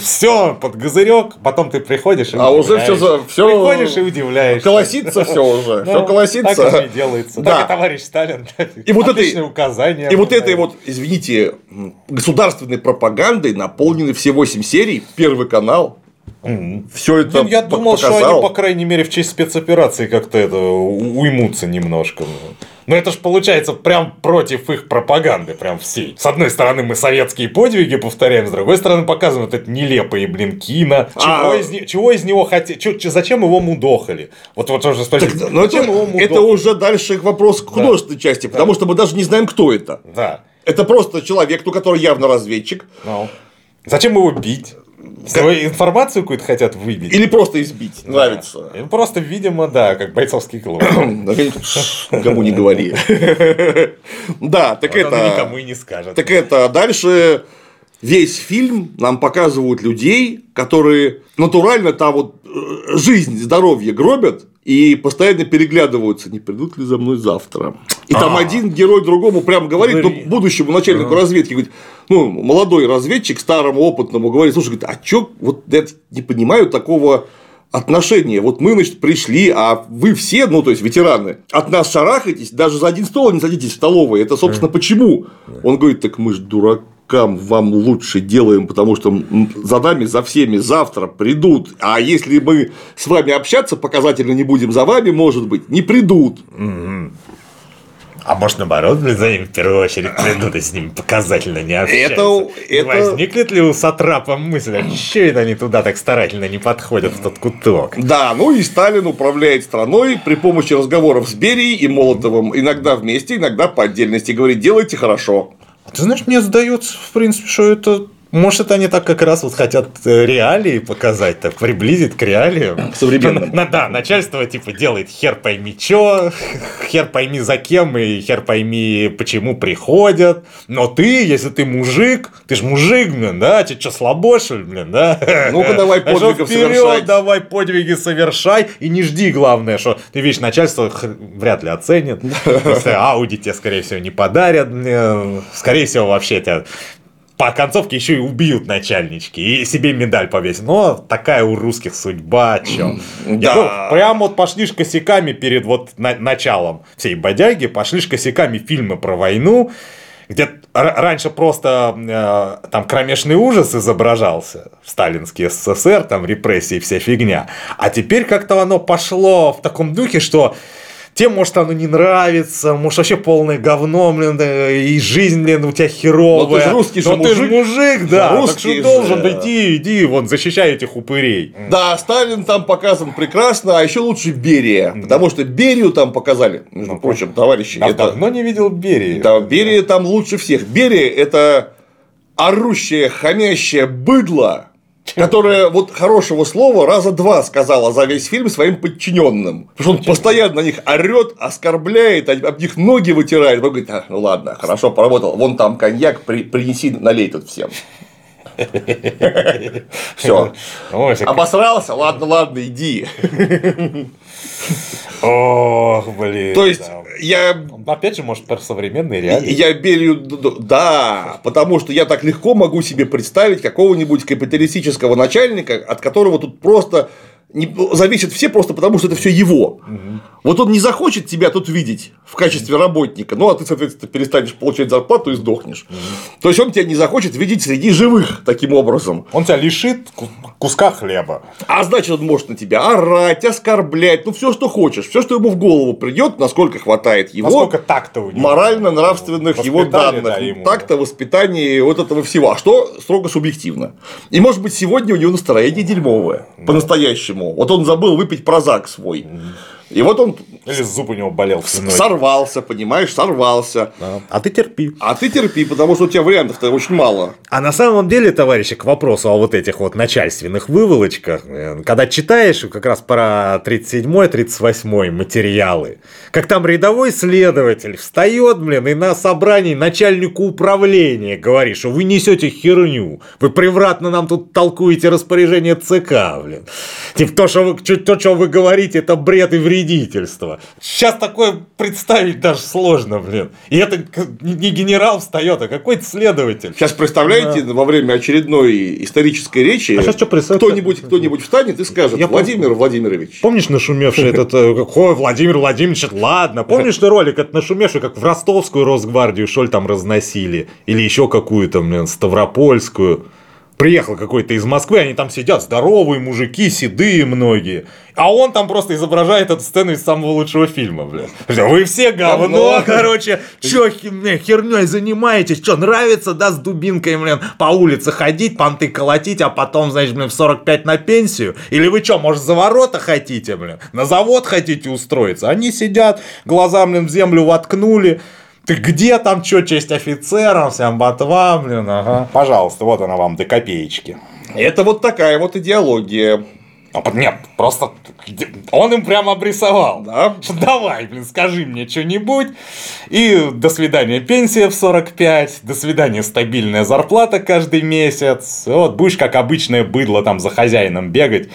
Все, под козырек, потом ты приходишь и А уже удивляешься. за- всё Приходишь и удивляешься. Колосится все уже. Ну, Все колосится. Так и делается. Да. Так и товарищ Сталин. И вот это- указания. И вот этой вот, извините, государственной пропагандой наполнены все 8 серий, первый канал. Все это я думал, что они, по крайней мере, в честь спецоперации как-то это уймутся немножко. Но это ж получается прям против их пропаганды, прям всей. С одной стороны, мы советские подвиги повторяем, с другой стороны, показывают это нелепые, блин, кино. Чего, А- из, чего из него хотели, зачем его мудохали? Вот вот уже спросить, Так, ну, зачем это, его это мудохали? уже дальше вопрос к художественной части, потому что мы даже не знаем, кто это. Да. Это просто человек, ну, который явно разведчик, Ну. Зачем его бить? С него информацию какую-то хотят выбить? или просто избить. Нравится. Или Просто, видимо, да, как бойцовский клуб. [CLEARS THROAT] Кому не говори. [LAUGHS] Да, так это. никому и не скажет. Так это дальше весь фильм нам показывают людей, которые натурально там вот э, жизнь, здоровье гробят и постоянно переглядываются, не придут ли за мной завтра. И там А. один герой другому прям говорит, ну, будущему начальнику разведки, говорит, ну, молодой разведчик, старому, опытному, говорит, слушай, говорит, а чё, вот я не понимаю такого отношения. Вот мы, значит, пришли, а вы все, ну, то есть ветераны, от нас шарахаетесь, даже за один стол не садитесь в столовой. Это, собственно, почему? Он говорит, так мы ж дуракам вам лучше делаем, потому что за нами, за всеми завтра придут. А если мы с вами общаться показательно не будем за вами, может быть, не придут. А может, наоборот, блин, за ним в первую очередь придут и с ними показательно не общаются? Это- это- Возникнет ли у Сатрапа мысль, а чё это они туда так старательно не подходят в тот куток? Да, ну и Сталин управляет страной при помощи разговоров с Берией и Молотовым. Иногда вместе, иногда по отдельности. Говорит, делайте хорошо. Ты знаешь, мне сдается, в принципе, что это... Может, они так как раз вот хотят э, реалии показать, так приблизить к реалиям. К современным. На- Да, начальство типа делает хер пойми чё, [LAUGHS] хер пойми за кем и хер пойми почему приходят. Но ты, если ты мужик, ты ж мужик, блин, да? Тебе что, слабо, что ли, блин, да? [LAUGHS] Ну-ка, давай [LAUGHS] А подвигов вперед, совершать. давай подвиги совершай и не жди, главное, что ты видишь, начальство вряд ли оценит. Если Ауди тебе, скорее всего, не подарят. Скорее всего, вообще тебя по концовке еще и убьют начальнички и себе медаль повесят. Но такая у русских судьба, чё. Да. прям вот пошли ж косяками перед вот на- началом всей бодяги, пошли ж косяками фильмы про войну, где раньше просто э, там кромешный ужас изображался сталинский СССР, там репрессии, вся фигня. А теперь как-то оно пошло в таком духе, что тем, может, оно не нравится, может, вообще полное говно, блин, и жизнь, блин, у тебя херовая. Но ты же русский же Но мужик. ты же мужик, да. Русский так что же... должен иди, иди, вон, защищай этих упырей. Да, Сталин там показан прекрасно, а еще лучше Берия, потому что Берию там показали, между ну, прочим, товарищи. Я это... давно не видел Берии. Да, Берия там лучше всех. Берия – это орущее, хамящее быдло, [LAUGHS] которая вот хорошего слова раза два сказала за весь фильм своим подчиненным. Потому что он постоянно на них орет, оскорбляет, об них ноги вытирает. Он говорит, а, ну ладно, хорошо поработал. Вон там коньяк, при, принеси, налей тут всем. Все. Обосрался? Ладно, ладно, иди. Ох, блин. То есть, я... Опять же, может, про современные реалии. Я беру... Да, потому что я так легко могу себе представить какого-нибудь капиталистического начальника, от которого тут просто не, зависят все просто потому, что это все его. Угу. Вот он не захочет тебя тут видеть в качестве работника, ну а ты, соответственно, перестанешь получать зарплату и сдохнешь. Угу. То есть он тебя не захочет видеть среди живых таким образом. Он тебя лишит куска хлеба. А значит, он может на тебя орать, оскорблять, ну все, что хочешь, все, что ему в голову придет, насколько хватает его. Насколько так-то у него. Морально-нравственных его данных. Да, ему. Так-то, воспитание вот этого всего. А что строго субъективно. И может быть, сегодня у него настроение дерьмовое. Да. По-настоящему ему. Вот он забыл выпить прозак свой. И вот он или зуб у него болел спиной. Сорвался, понимаешь, сорвался. Да. А ты терпи. А ты терпи, потому что у тебя вариантов-то очень мало. А на самом деле, товарищи, к вопросу о вот этих вот начальственных выволочках, э, когда читаешь как раз про 37-38 материалы, как там рядовой следователь встает, блин, и на собрании начальнику управления говорит, что вы несете херню, вы превратно нам тут толкуете распоряжение ЦК, блин. Типа то, что вы, то, что вы говорите, это бред и вредительство. Сейчас такое представить даже сложно, блин. И это не генерал встает, а какой-то следователь. Сейчас представляете, да. во время очередной исторической речи а кто-нибудь кто-нибудь встанет и скажет, Я Владимир пом... Владимирович. Помнишь нашумевший этот, э, какой Владимир Владимирович, ладно. Помнишь ты [LAUGHS] ролик, это нашумевший, как в ростовскую Росгвардию, что ли, там разносили? Или еще какую-то, блин, Ставропольскую приехал какой-то из Москвы, они там сидят, здоровые мужики, седые многие. А он там просто изображает эту сцену из самого лучшего фильма, блядь. Вы все говно, [LAUGHS] короче, чё херней занимаетесь, чё, нравится, да, с дубинкой, блин, по улице ходить, понты колотить, а потом, значит, блин, в 45 на пенсию? Или вы чё, может, за ворота хотите, блин, на завод хотите устроиться? Они сидят, глаза, блин, в землю воткнули, ты где там, что, честь офицерам, всем ботвам, блин, ага. Пожалуйста, вот она вам до копеечки. Это вот такая вот идеология. А, нет, просто он им прямо обрисовал. Да? [LAUGHS] Давай, блин, скажи мне что-нибудь. И до свидания пенсия в 45, до свидания стабильная зарплата каждый месяц. Вот будешь как обычное быдло там за хозяином бегать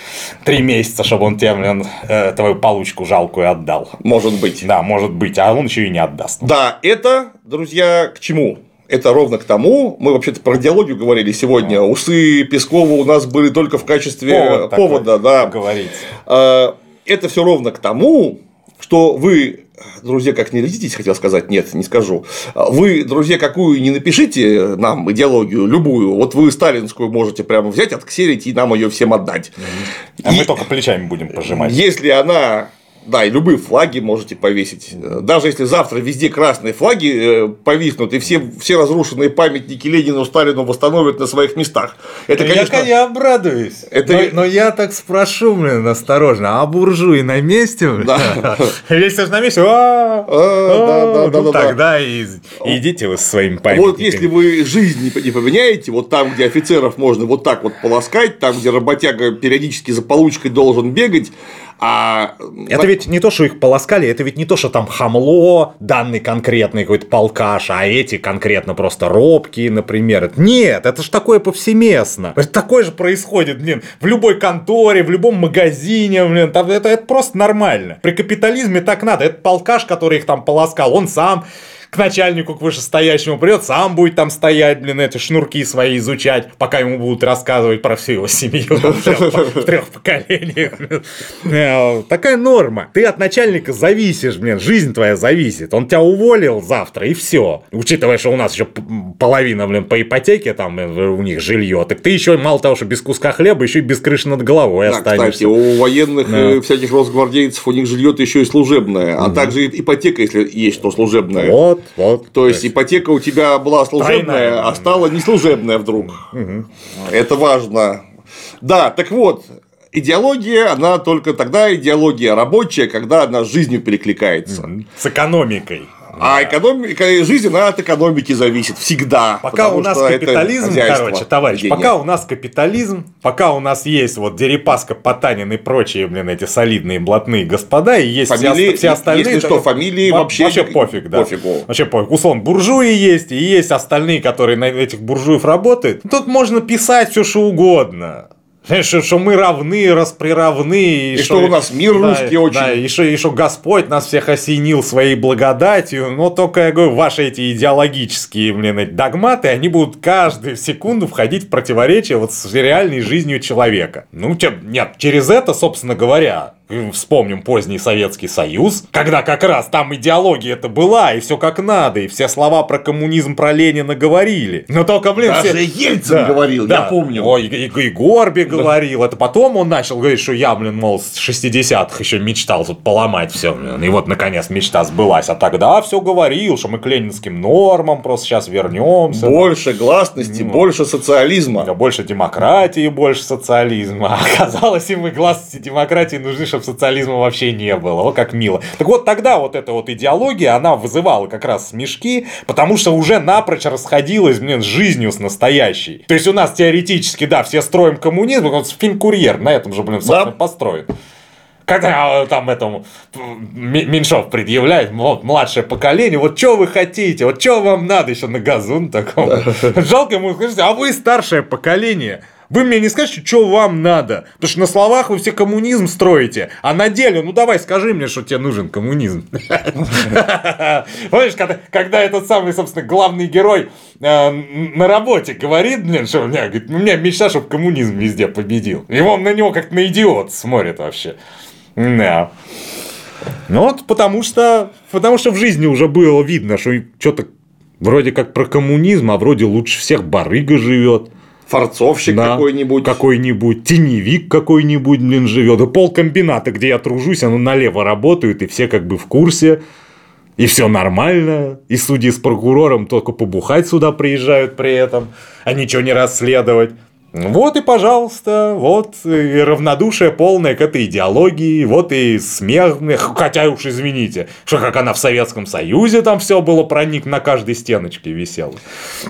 три месяца, чтобы он тебе, блин, э, твою получку жалкую отдал. Может быть. Да, может быть, а он еще и не отдаст. Да, это, друзья, к чему? Это ровно к тому, мы вообще-то про идеологию говорили сегодня, а. усы Пескова у нас были только в качестве Повод повода, да. Говорить. А, это все ровно к тому, что вы друзья, как не рядитесь, хотел сказать, нет, не скажу. Вы, друзья, какую не напишите нам идеологию, любую, вот вы сталинскую можете прямо взять, отксерить и нам ее всем отдать. А и мы только плечами будем пожимать. Если она да, и любые флаги можете повесить. Даже если завтра везде красные флаги э, повиснут, и все, все разрушенные памятники Ленину, Сталину восстановят на своих местах. Это, конечно... Я, я обрадуюсь. Это... Но, но я так спрошу, блин, осторожно, а буржуи на месте? Да. [LAUGHS] Если на месте, ну тогда идите вы со своими памятниками. Вот если вы жизнь не поменяете, вот там, где офицеров можно вот так вот полоскать, там, где работяга периодически за получкой должен бегать, а... Это ведь не то, что их полоскали, это ведь не то, что там хамло, данный конкретный какой-то полкаш, а эти конкретно просто робкие, например. Нет, это же такое повсеместно. Это такое же происходит, блин, в любой конторе, в любом магазине, блин, это, это просто нормально. При капитализме так надо. Это полкаш, который их там полоскал, он сам к начальнику, к вышестоящему придет, сам будет там стоять, блин, эти шнурки свои изучать, пока ему будут рассказывать про всю его семью в трех поколениях. Э, такая норма. Ты от начальника зависишь, блин, жизнь твоя зависит. Он тебя уволил завтра, и все. Учитывая, что у нас еще половина, блин, по ипотеке, там у них жилье, так ты еще мало того, что без куска хлеба, еще и без крыши над головой да, останешься. Кстати, у военных да. Э, всяких росгвардейцев у них жилье-то еще и служебное, угу. а также ипотека, если есть, то служебная. Вот, вот. То есть ипотека у тебя была служебная, Тайная. а стала неслужебная вдруг. Угу. Это важно. Да, так вот, идеология, она только тогда идеология рабочая, когда она с жизнью перекликается. С экономикой. А экономика, жизнь она от экономики зависит всегда. Пока у нас капитализм, короче, товарищ, денег. пока у нас капитализм, пока у нас есть вот Дерипаска, Потанин и прочие, блин, эти солидные блатные господа, и есть фамилии, все, все остальные. Если что, фамилии вообще, вообще пофиг, да. Пофигу. Вообще пофиг. Условно, буржуи есть, и есть остальные, которые на этих буржуев работают. Тут можно писать все, что угодно. Что, что мы равны, расприравны. И, и что, что у нас мир да, русский очень. Да, и что, и что Господь нас всех осенил своей благодатью. Но только, я говорю, ваши эти идеологические, блин, эти догматы, они будут каждую секунду входить в противоречие вот с реальной жизнью человека. Ну, нет, через это, собственно говоря, Вспомним поздний Советский Союз, когда как раз там идеология это была, и все как надо, и все слова про коммунизм, про Ленина говорили. Но только, блин, Даже все... Ельцин да, говорил, да. я помню. Ой, и, и Горби да. говорил. Это потом он начал говорить, что я, блин, мол, с 60-х еще мечтал тут поломать все. И вот, наконец, мечта сбылась. А тогда все говорил, что мы к ленинским нормам просто сейчас вернемся. Больше гласности, ну, больше социализма. Больше демократии, больше социализма. А [LAUGHS] оказалось, им и гласности демократии нужны, чтобы чтобы социализма вообще не было. О, как мило. Так вот, тогда вот эта вот идеология, она вызывала как раз смешки, потому что уже напрочь расходилась, блин, с жизнью с настоящей. То есть у нас теоретически, да, все строим коммунизм, вот фильм «Курьер» на этом же, блин, собственно, да. построен когда там этому Меньшов предъявляет, вот, младшее поколение, вот что вы хотите, вот что вам надо еще на газун таком. Жалко ему сказать, а вы старшее поколение. Вы мне не скажете, что вам надо. Потому что на словах вы все коммунизм строите, а на деле, ну давай скажи мне, что тебе нужен коммунизм. Помнишь, когда, этот самый, собственно, главный герой э, на работе говорит, блин, что у меня, говорит, у меня мечта, чтобы коммунизм везде победил. И он на него как на идиот смотрит вообще. Да. Ну вот потому что, потому что в жизни уже было видно, что что-то вроде как про коммунизм, а вроде лучше всех барыга живет форцовщик да, какой-нибудь. Какой-нибудь теневик какой-нибудь, блин, живет. И полкомбината, где я тружусь, оно налево работают, и все как бы в курсе. И все нормально. И судьи с прокурором только побухать сюда приезжают при этом, а ничего не расследовать. Вот и, пожалуйста, вот и равнодушие полное к этой идеологии, вот и смех, хотя уж извините, что как она в Советском Союзе там все было проник на каждой стеночке висело.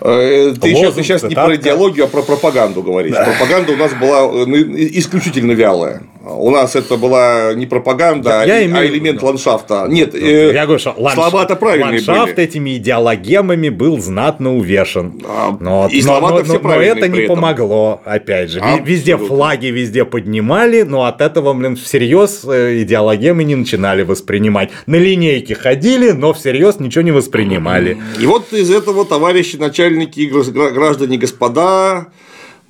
Э, ты сейчас, ты сейчас не про идеологию, а про пропаганду говоришь. Да. Пропаганда у нас была э, ну, исключительно вялая. У нас это была не пропаганда, я, я а имею... элемент ландшафта. Нет, э, я говорю, что ландш... слова-то правильные Ландшафт были. этими идеологемами был знатно увешан. А, но, и но, но, все но, но это не этом. помогло, опять же. А, везде абсолютно. флаги везде поднимали, но от этого, блин, всерьез э, идеологемы не начинали воспринимать. На линейке ходили, но всерьез ничего не воспринимали. И вот из этого товарищи начальники, граждане, господа,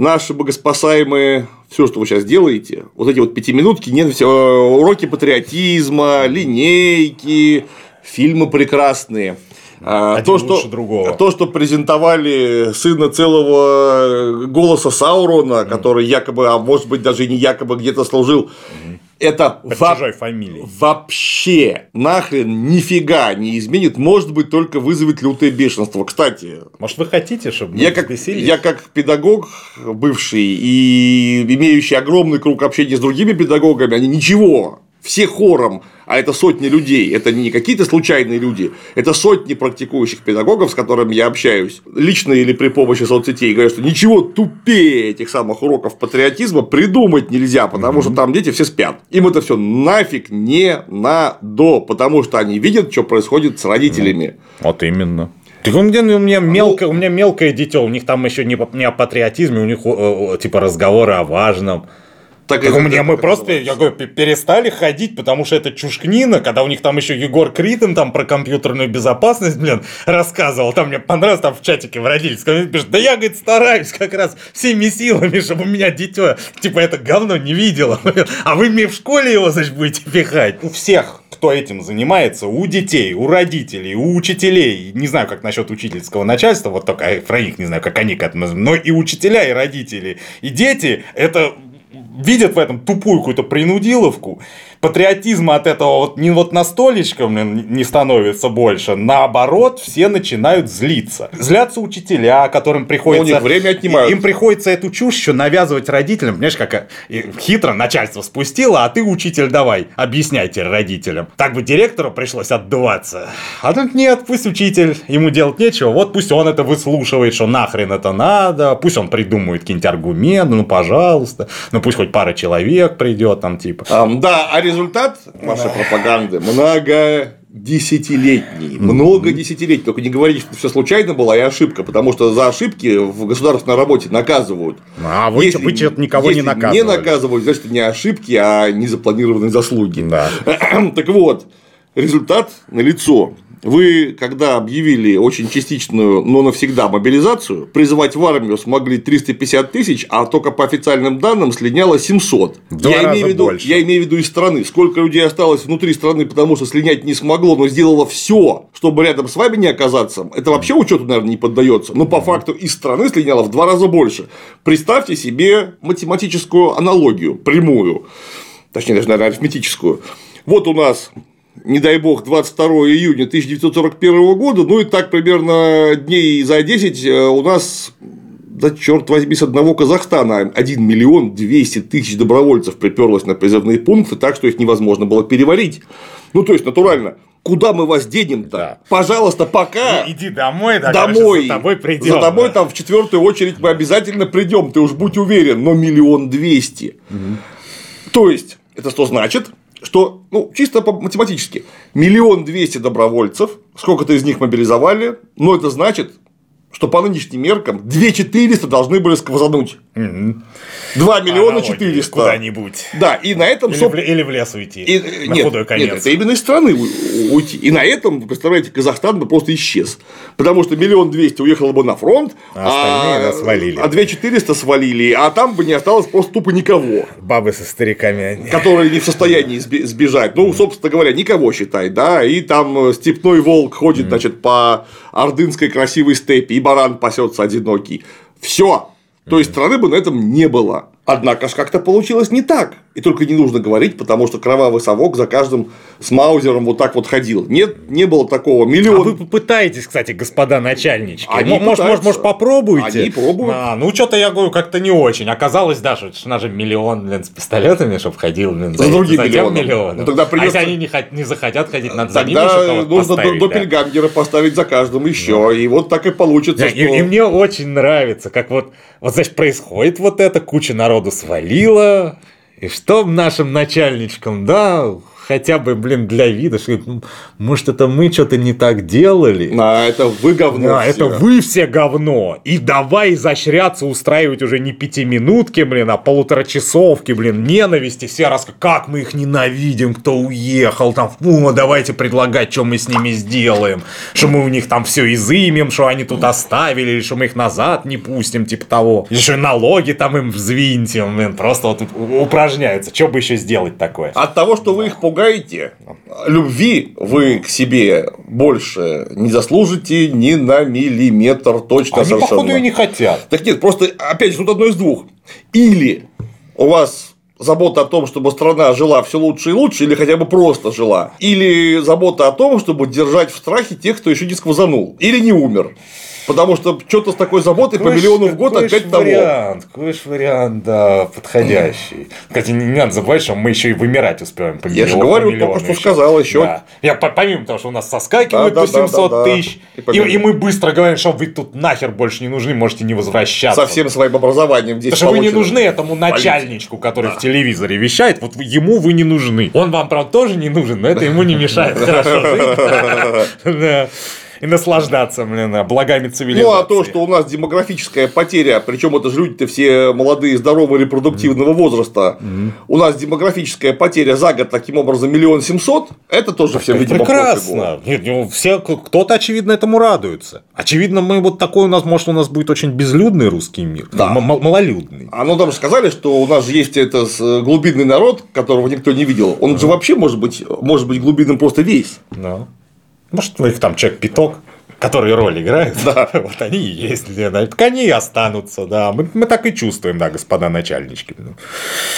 наши богоспасаемые, все, что вы сейчас делаете, вот эти вот пятиминутки, нет, все, уроки патриотизма, линейки, фильмы прекрасные. А, Один то, что, другого. то, что презентовали сына целого голоса Саурона, который якобы, а может быть даже и не якобы где-то служил, это во... фамилии. вообще нахрен нифига не изменит, может быть, только вызовет лютое бешенство. Кстати, может, вы хотите, чтобы я как, я как педагог бывший и имеющий огромный круг общения с другими педагогами, они ничего все хором, а это сотни людей, это не какие-то случайные люди, это сотни практикующих педагогов, с которыми я общаюсь, лично или при помощи соцсетей, говорят, что ничего тупее этих самых уроков патриотизма придумать нельзя, потому mm-hmm. что там дети все спят. Им это все нафиг не надо, потому что они видят, что происходит с родителями. Вот именно. Так у меня, у меня мелкое, у меня мелкое дитё, у них там еще не, не о патриотизме, у них типа разговоры о важном. Так, Так это- у меня это мы как просто, я говорю, пе- перестали ходить, потому что это чушкнина, когда у них там еще Егор Критон там про компьютерную безопасность, блин, рассказывал. Там мне понравилось, там в чатике в родительском пишет, да я, говорит, стараюсь как раз всеми силами, чтобы у меня дитё, типа, это говно не видело. [LAUGHS] А вы мне в школе его, значит, будете пихать. У всех, кто этим занимается, у детей, у родителей, у учителей, не знаю, как насчет учительского начальства, вот только про них не знаю, как они к этому, но и учителя, и родители, и дети, это видят в этом тупую какую-то принудиловку, патриотизма от этого вот не вот на столечко не становится больше, наоборот, все начинают злиться. Злятся учителя, которым приходится... Ну, у них время отнимают. Им приходится эту чушь еще навязывать родителям. Понимаешь, как э, хитро начальство спустило, а ты, учитель, давай, объясняйте родителям. Так бы директору пришлось отдуваться. А тут нет, пусть учитель, ему делать нечего, вот пусть он это выслушивает, что нахрен это надо, пусть он придумает какие-нибудь аргументы, ну, пожалуйста, ну, пусть хоть пара человек придет там, типа. Ам, да, а результат вашей пропаганды много десятилетний, много десятилетий. Только не говорите, что все случайно было, и ошибка, потому что за ошибки в государственной работе наказывают. А вы, Если- вы что-то никого не если наказывали. Не наказывают, значит, не ошибки, а незапланированные заслуги. Да. [CLEARS THROAT] Так вот, результат налицо. Вы, когда объявили очень частичную, но навсегда мобилизацию, призывать в армию смогли 350 тысяч, а только по официальным данным слиняло 700. В два я, раза имею виду, больше. я имею в виду из страны. Сколько людей осталось внутри страны, потому что слинять не смогло, но сделало все, чтобы рядом с вами не оказаться, это вообще учету, наверное, не поддается. Но по факту из страны слиняло в два раза больше. Представьте себе математическую аналогию, прямую, точнее, даже, наверное, арифметическую. Вот у нас не дай бог, 22 июня 1941 года, ну и так примерно дней за 10 э, у нас да черт возьми, с одного Казахстана 1 миллион 200 тысяч добровольцев приперлось на призывные пункты, так что их невозможно было переварить. Ну, то есть, натурально, куда мы вас денем-то? Да. Пожалуйста, пока Иди домой, да, домой. короче, за тобой придем. За тобой да. там в четвертую очередь мы обязательно придем, ты уж будь уверен, но миллион двести. То есть, это что значит? Что, ну, чисто по- математически, миллион двести добровольцев, сколько-то из них мобилизовали, но это значит, что по нынешним меркам 2 400 должны были сквозануть. Мгм. 2 миллиона Аналогии 400. Куда-нибудь. Да, и на этом, Или, соб- или в лес уйти. и, на нет, худой конец. нет, это именно из страны уйти. И на этом, вы представляете, Казахстан бы просто исчез. Потому что миллион двести уехало бы на фронт, А остальные нас свалили. А две четыреста свалили, а там бы не осталось просто тупо никого. Бабы со стариками. Которые не в состоянии сбежать. Ну, собственно говоря, никого считай, да. И там э, степной волк ходит, значит, по ордынской красивой степи, и баран пасется одинокий. Все. То есть страны бы на этом не было. Однако ж как-то получилось не так. И только не нужно говорить, потому что кровавый совок за каждым с маузером вот так вот ходил. Нет, не было такого. А Миллион. вы попытаетесь, кстати, господа начальнички. Они может, может, пытаются. может, попробуйте. Они пробуют. А, ну, что-то я говорю, как-то не очень. Оказалось, даже, что надо же миллион, блин, с пистолетами, чтобы ходил, блин, За другим тем миллионом. миллионом. Ну, тогда А придется- если они не, хот- не захотят ходить, надо за ними Тогда нужно до- поставить, да. поставить за каждым еще. И вот так и получится, Да, что... и, и мне очень нравится, как вот, вот, значит, происходит вот это, куча народу свалила, и что нашим начальничкам, да, хотя бы, блин, для вида, что, ну, может, это мы что-то не так делали. А, это вы говно Да, все. это вы все говно. И давай изощряться, устраивать уже не пятиминутки, блин, а полуторачасовки, блин, ненависти. Все раз как мы их ненавидим, кто уехал, там, о, давайте предлагать, что мы с ними сделаем. Что мы у них там все изымем, что они тут оставили, или что мы их назад не пустим, типа того. Или что налоги там им взвинтим, блин, просто вот упражняются. Что бы еще сделать такое? От того, что вы их пугаете, любви вы к себе больше не заслужите ни на миллиметр точно Они, совершенно. походу, и не хотят. Так нет, просто, опять же, тут одно из двух. Или у вас забота о том, чтобы страна жила все лучше и лучше, или хотя бы просто жила. Или забота о том, чтобы держать в страхе тех, кто еще не сквозанул. Или не умер. Потому что что-то с такой заботой по Какой ж- миллиону в год опять того. вариант, какой ж вариант, да, подходящий. Кстати, не надо забывать, что мы еще и вымирать успеем по Я же миллиону, говорю, по только что еще. сказал, еще. Да. Я по- помимо того, что у нас соскакивают Да, по да, да, 700 да, да. тысяч, И и, победа. и мы быстро говорим, что вы тут нахер больше не нужны, можете не возвращаться. Со всем своим образованием здесь Потому что вы не нужны этому начальничку, который в телевизоре вещает, вот ему вы не нужны. Он вам, правда, тоже не нужен, но это ему не мешает хорошо жить. [LAUGHS] Да. и наслаждаться, блин, благами цивилизации. Ну, а то, что у нас демографическая потеря, причем это же люди-то все молодые, здоровые, репродуктивного возраста, у нас демографическая потеря за год таким образом миллион семьсот, это тоже всем, видимо. Прекрасно. Нет, ну, все, кто-то, очевидно, этому радуется. Очевидно, мы вот такой у нас, может, у нас будет очень безлюдный русский мир. Да. М- малолюдный. А ну там же сказали, что у нас же есть это э, глубинный народ, которого никто не видел. Он же вообще может быть, может быть глубинным просто весь. Ну. Может, у них там человек пяток, которые роль играют. Да. [LAUGHS] Вот они и есть. Так они и останутся, да. Мы, мы так и чувствуем, да, господа начальнички. Ну,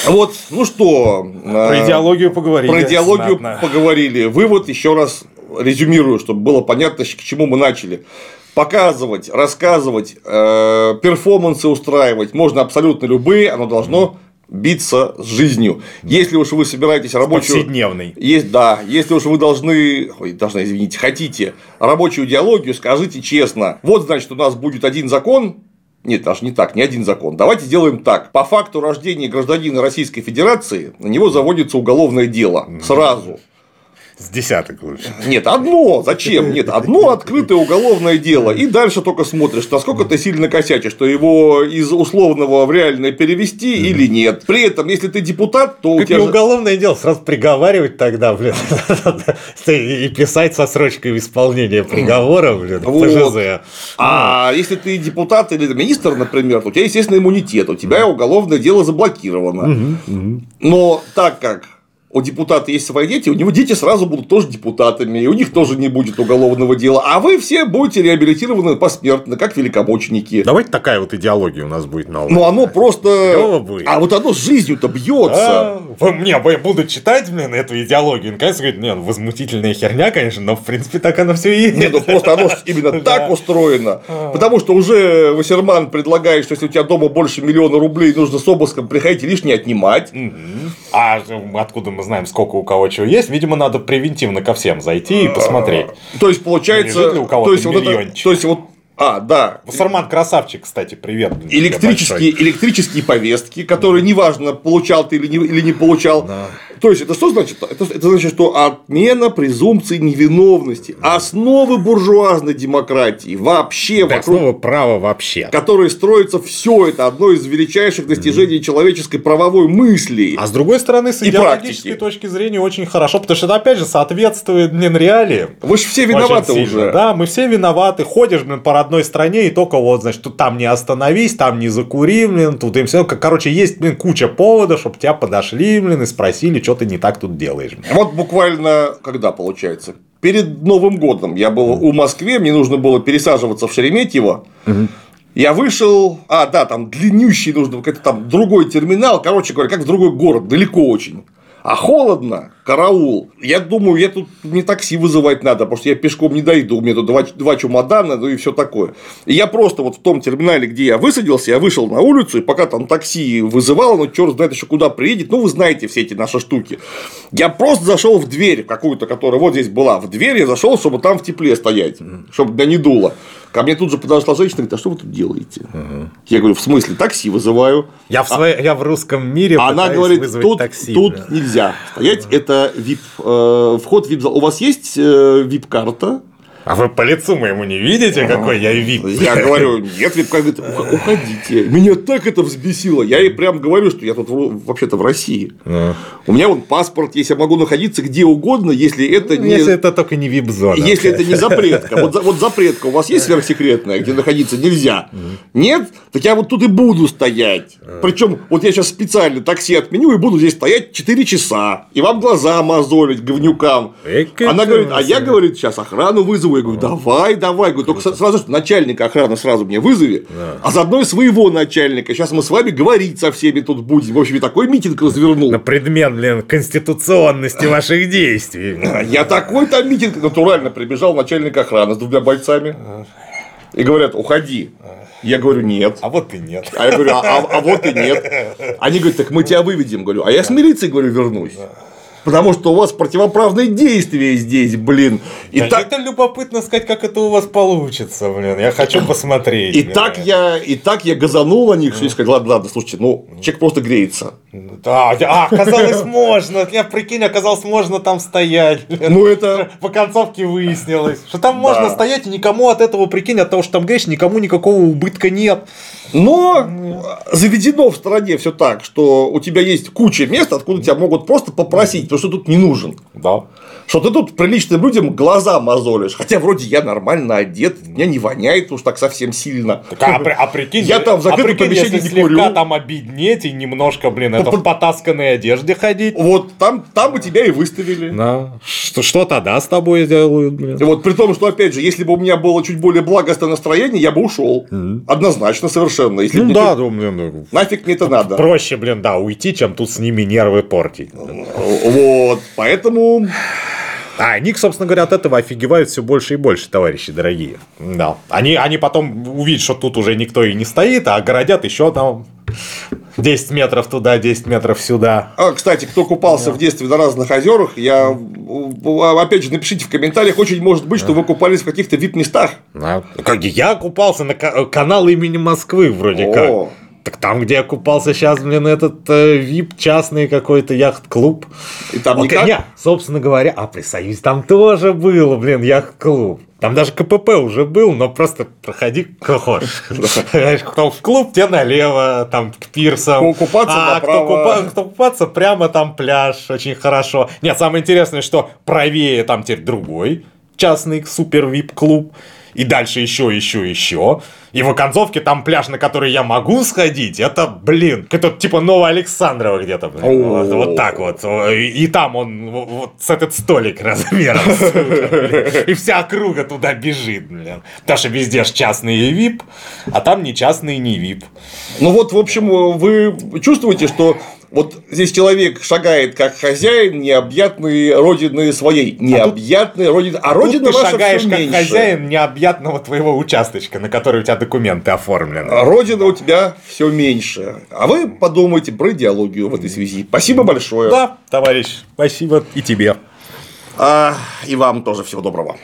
Вот, ну что. Про э, идеологию поговорили. Про идеологию знатно. поговорили. Вывод еще раз резюмирую, чтобы было понятно, к чему мы начали. Показывать, рассказывать, э, перформансы устраивать можно абсолютно любые, оно должно биться с жизнью. Если уж вы собираетесь рабочую... Повседневный. Есть, да, если уж вы должны, ой, должны, извините, хотите рабочую идеологию, скажите честно. Вот, значит, у нас будет один закон, нет, даже не так, не один закон. Давайте сделаем так. По факту рождения гражданина Российской Федерации на него заводится уголовное дело. Сразу. С десяток лучше. Нет, одно. Зачем? Нет, одно [LAUGHS] открытое уголовное дело. И дальше только смотришь, насколько ты сильно косячишь, что его из условного в реальное перевести или нет. При этом, если ты депутат, то у Как тебя не же- уголовное дело, сразу приговаривать тогда, блин, [LAUGHS] и писать со срочкой исполнения приговора, блин, Вот. А если ты депутат или министр, например, то у тебя, естественно, иммунитет, у тебя уголовное дело заблокировано. Но так как у депутата есть свои дети, у него дети сразу будут тоже депутатами, и у них тоже не будет уголовного дела. А вы все будете реабилитированы посмертно, как великомученики. Давайте такая вот идеология у нас будет новая. Ну, оно просто... Будет. А вот оно с жизнью-то бьется. А, вы мне будут читать, блин, эту идеологию, и наконец говорит, не, ну, возмутительная херня, конечно, но в принципе так оно все и есть. Нет, ну просто оно именно [LAUGHS] так устроено. Потому что уже Вассерман предлагает, что если у тебя дома больше миллиона рублей, нужно с обыском приходить и лишнее отнимать. А откуда мы знаем, сколько у кого чего есть? Видимо, надо превентивно ко всем зайти и посмотреть. То есть получается... Лежит ли у кого-то то есть вот это, миллиончик? то есть вот... А, да. Вассерман красавчик, кстати, привет. Электрические, электрические повестки, которые неважно, получал ты или не, или не получал. То есть, это что значит? Это, это значит, что отмена презумпции невиновности. Основы буржуазной демократии вообще Так, вокруг слово право вообще. которой строится все это одно из величайших достижений человеческой правовой мысли. А с другой стороны, с И идеологической практики. точки зрения очень хорошо, потому что это опять же соответствует, блин, реалиям. Вы же все виноваты сильно. уже. Да, мы все виноваты. Ходишь, блин, по родной стране, и только вот, значит, тут там не остановись, там не закури, блин, тут им все. Короче, есть, блин, куча поводов, чтобы тебя подошли, блин, и спросили, что ты не так тут делаешь. Вот буквально, когда получается? Перед Новым годом я был у Москве, мне нужно было пересаживаться в Шереметьево. Я вышел, а, да, там длиннющий нужно, какой-то там другой терминал, короче говоря, как в другой город, далеко очень. А холодно, караул. Я думаю, я тут не такси вызывать надо, потому что я пешком не дойду. У меня тут два, два чемодана, ну и все такое. И я просто вот в том терминале, где я высадился, я вышел на улицу, и пока там такси вызывал, ну черт знает еще куда приедет, ну вы знаете все эти наши штуки. Я просто зашел в дверь какую-то, которая вот здесь была. В дверь я зашел, чтобы там в тепле стоять, чтобы меня не дуло. Ко мне тут же подошла женщина и говорит, а что вы тут делаете? Я говорю, в смысле, такси вызываю. Я в, своей- я в русском мире А Она говорит, тут, такси. тут блин. нельзя стоять, это VIP, э, вход в VIP зал. У вас есть э, VIP-карта? А вы по лицу моему не видите, какой я вип? Я говорю, нет, VIP-карта. Говорит, «Ух- уходите. Меня так это взбесило. Я ей прям говорю, что я тут вообще-то в России. Ну, У меня вон паспорт есть, я могу находиться где угодно, если это не... Если это только не вип-зона. Если это не запретка. Вот, за- вот запретка у вас есть сверхсекретная, где находиться нельзя? Нет? Так я вот тут и буду стоять. Причем, вот я сейчас специально такси отменю и буду здесь стоять 4 часа. И вам глаза мозолить говнюкам. Она говорит, а я, говорит, сейчас охрану вызову. Я говорю, давай, давай. Говорю, только с- сразу, начальника охраны сразу мне вызови, а заодно и своего начальника. Сейчас мы с вами говорить со всеми тут будем. В общем, я такой митинг развернул. На предмет, блин, конституционности ваших действий. Я такой там митинг натурально прибежал начальник охраны с двумя бойцами. И говорят, уходи. Я говорю, нет. А вот и нет. А я говорю, а, а- а вот и нет. Они говорят, так мы тебя выведем. Говорю, а я с милицией, говорю, вернусь. Потому что у вас противоправные действия здесь, блин. И Да так, Это любопытно сказать, как это у вас получится, блин. Я хочу посмотреть. и блин. так я, и так я газанул на них, я сказал, ладно, ладно, слушайте, ну, человек просто греется. Да, а, оказалось можно. Я прикинь, оказалось можно там стоять. Ну, это... По концовке выяснилось, что там можно стоять, и никому от этого, прикинь, от того, что там грязь, никому никакого убытка нет. Но заведено в стране все так, что у тебя есть куча мест, откуда тебя могут просто попросить, потому что тут не нужен. Да. Что ты тут приличным людям глаза мозолишь. Хотя вроде я нормально одет, меня не воняет уж так совсем сильно. Так, а, при- а прикинь, Я там в а закрытом прикинь, помещении если не курю. слегка там обеднеть и немножко, блин, это в потасканной одежде ходить. Вот там, там бы тебя и выставили. Да. Что, что тогда с тобой делают, блин? И вот при том, что, опять же, если бы у меня было чуть более благостное настроение, я бы ушел. Однозначно совершенно. Если Ну да, ну, блин, ну, Нафиг мне это надо. проще, блин, да, уйти, чем тут с ними нервы портить. Вот. Поэтому А они, собственно говоря, от этого офигевают все больше и больше, товарищи дорогие. Да. Они, они потом увидят, что тут уже никто и не стоит, а огородят еще там 10 метров туда, 10 метров сюда. А, кстати, кто купался в детстве на разных озерах, я э, опять же напишите в комментариях, очень может быть, что вы купались в каких-то вип-местах. Да. Как я купался на ка- канал имени Москвы вроде О. как. Так там, где я купался сейчас, блин, этот э, вип частный какой-то яхт-клуб. И там Окей, никак. не, собственно говоря, а при Союзе там тоже был, блин, яхт-клуб. Там даже КПП уже был, но просто проходи как хочешь. [LAUGHS] Кто в клуб, те налево, там к пирсам. Ку- купаться а кто, купа- кто купаться, прямо там пляж, очень хорошо. Нет, самое интересное, что правее там теперь другой частный супер вип клуб. И дальше еще, еще, еще. И в оконцовке там пляж, на который я могу сходить, это, блин, это типа Новоалександрово где-то. блин. Вот, вот так вот. И, и там он вот, с этот столик [LAUGHS] размером. сука. И вся округа туда бежит, блин. Потому что везде ж частные вип, а там не частные, не вип. Ну вот, в общем, вы чувствуете, что вот здесь человек шагает как хозяин необъятной родины своей. Необъятной родины. А родина Тут ты ваша шагаешь как меньше. хозяин необъятного твоего участочка, на который у тебя документы оформлены. А Родина у тебя все меньше. А вы подумайте про идеологию в этой связи. Спасибо большое. Да, товарищ, спасибо и тебе. А, и вам тоже всего доброго.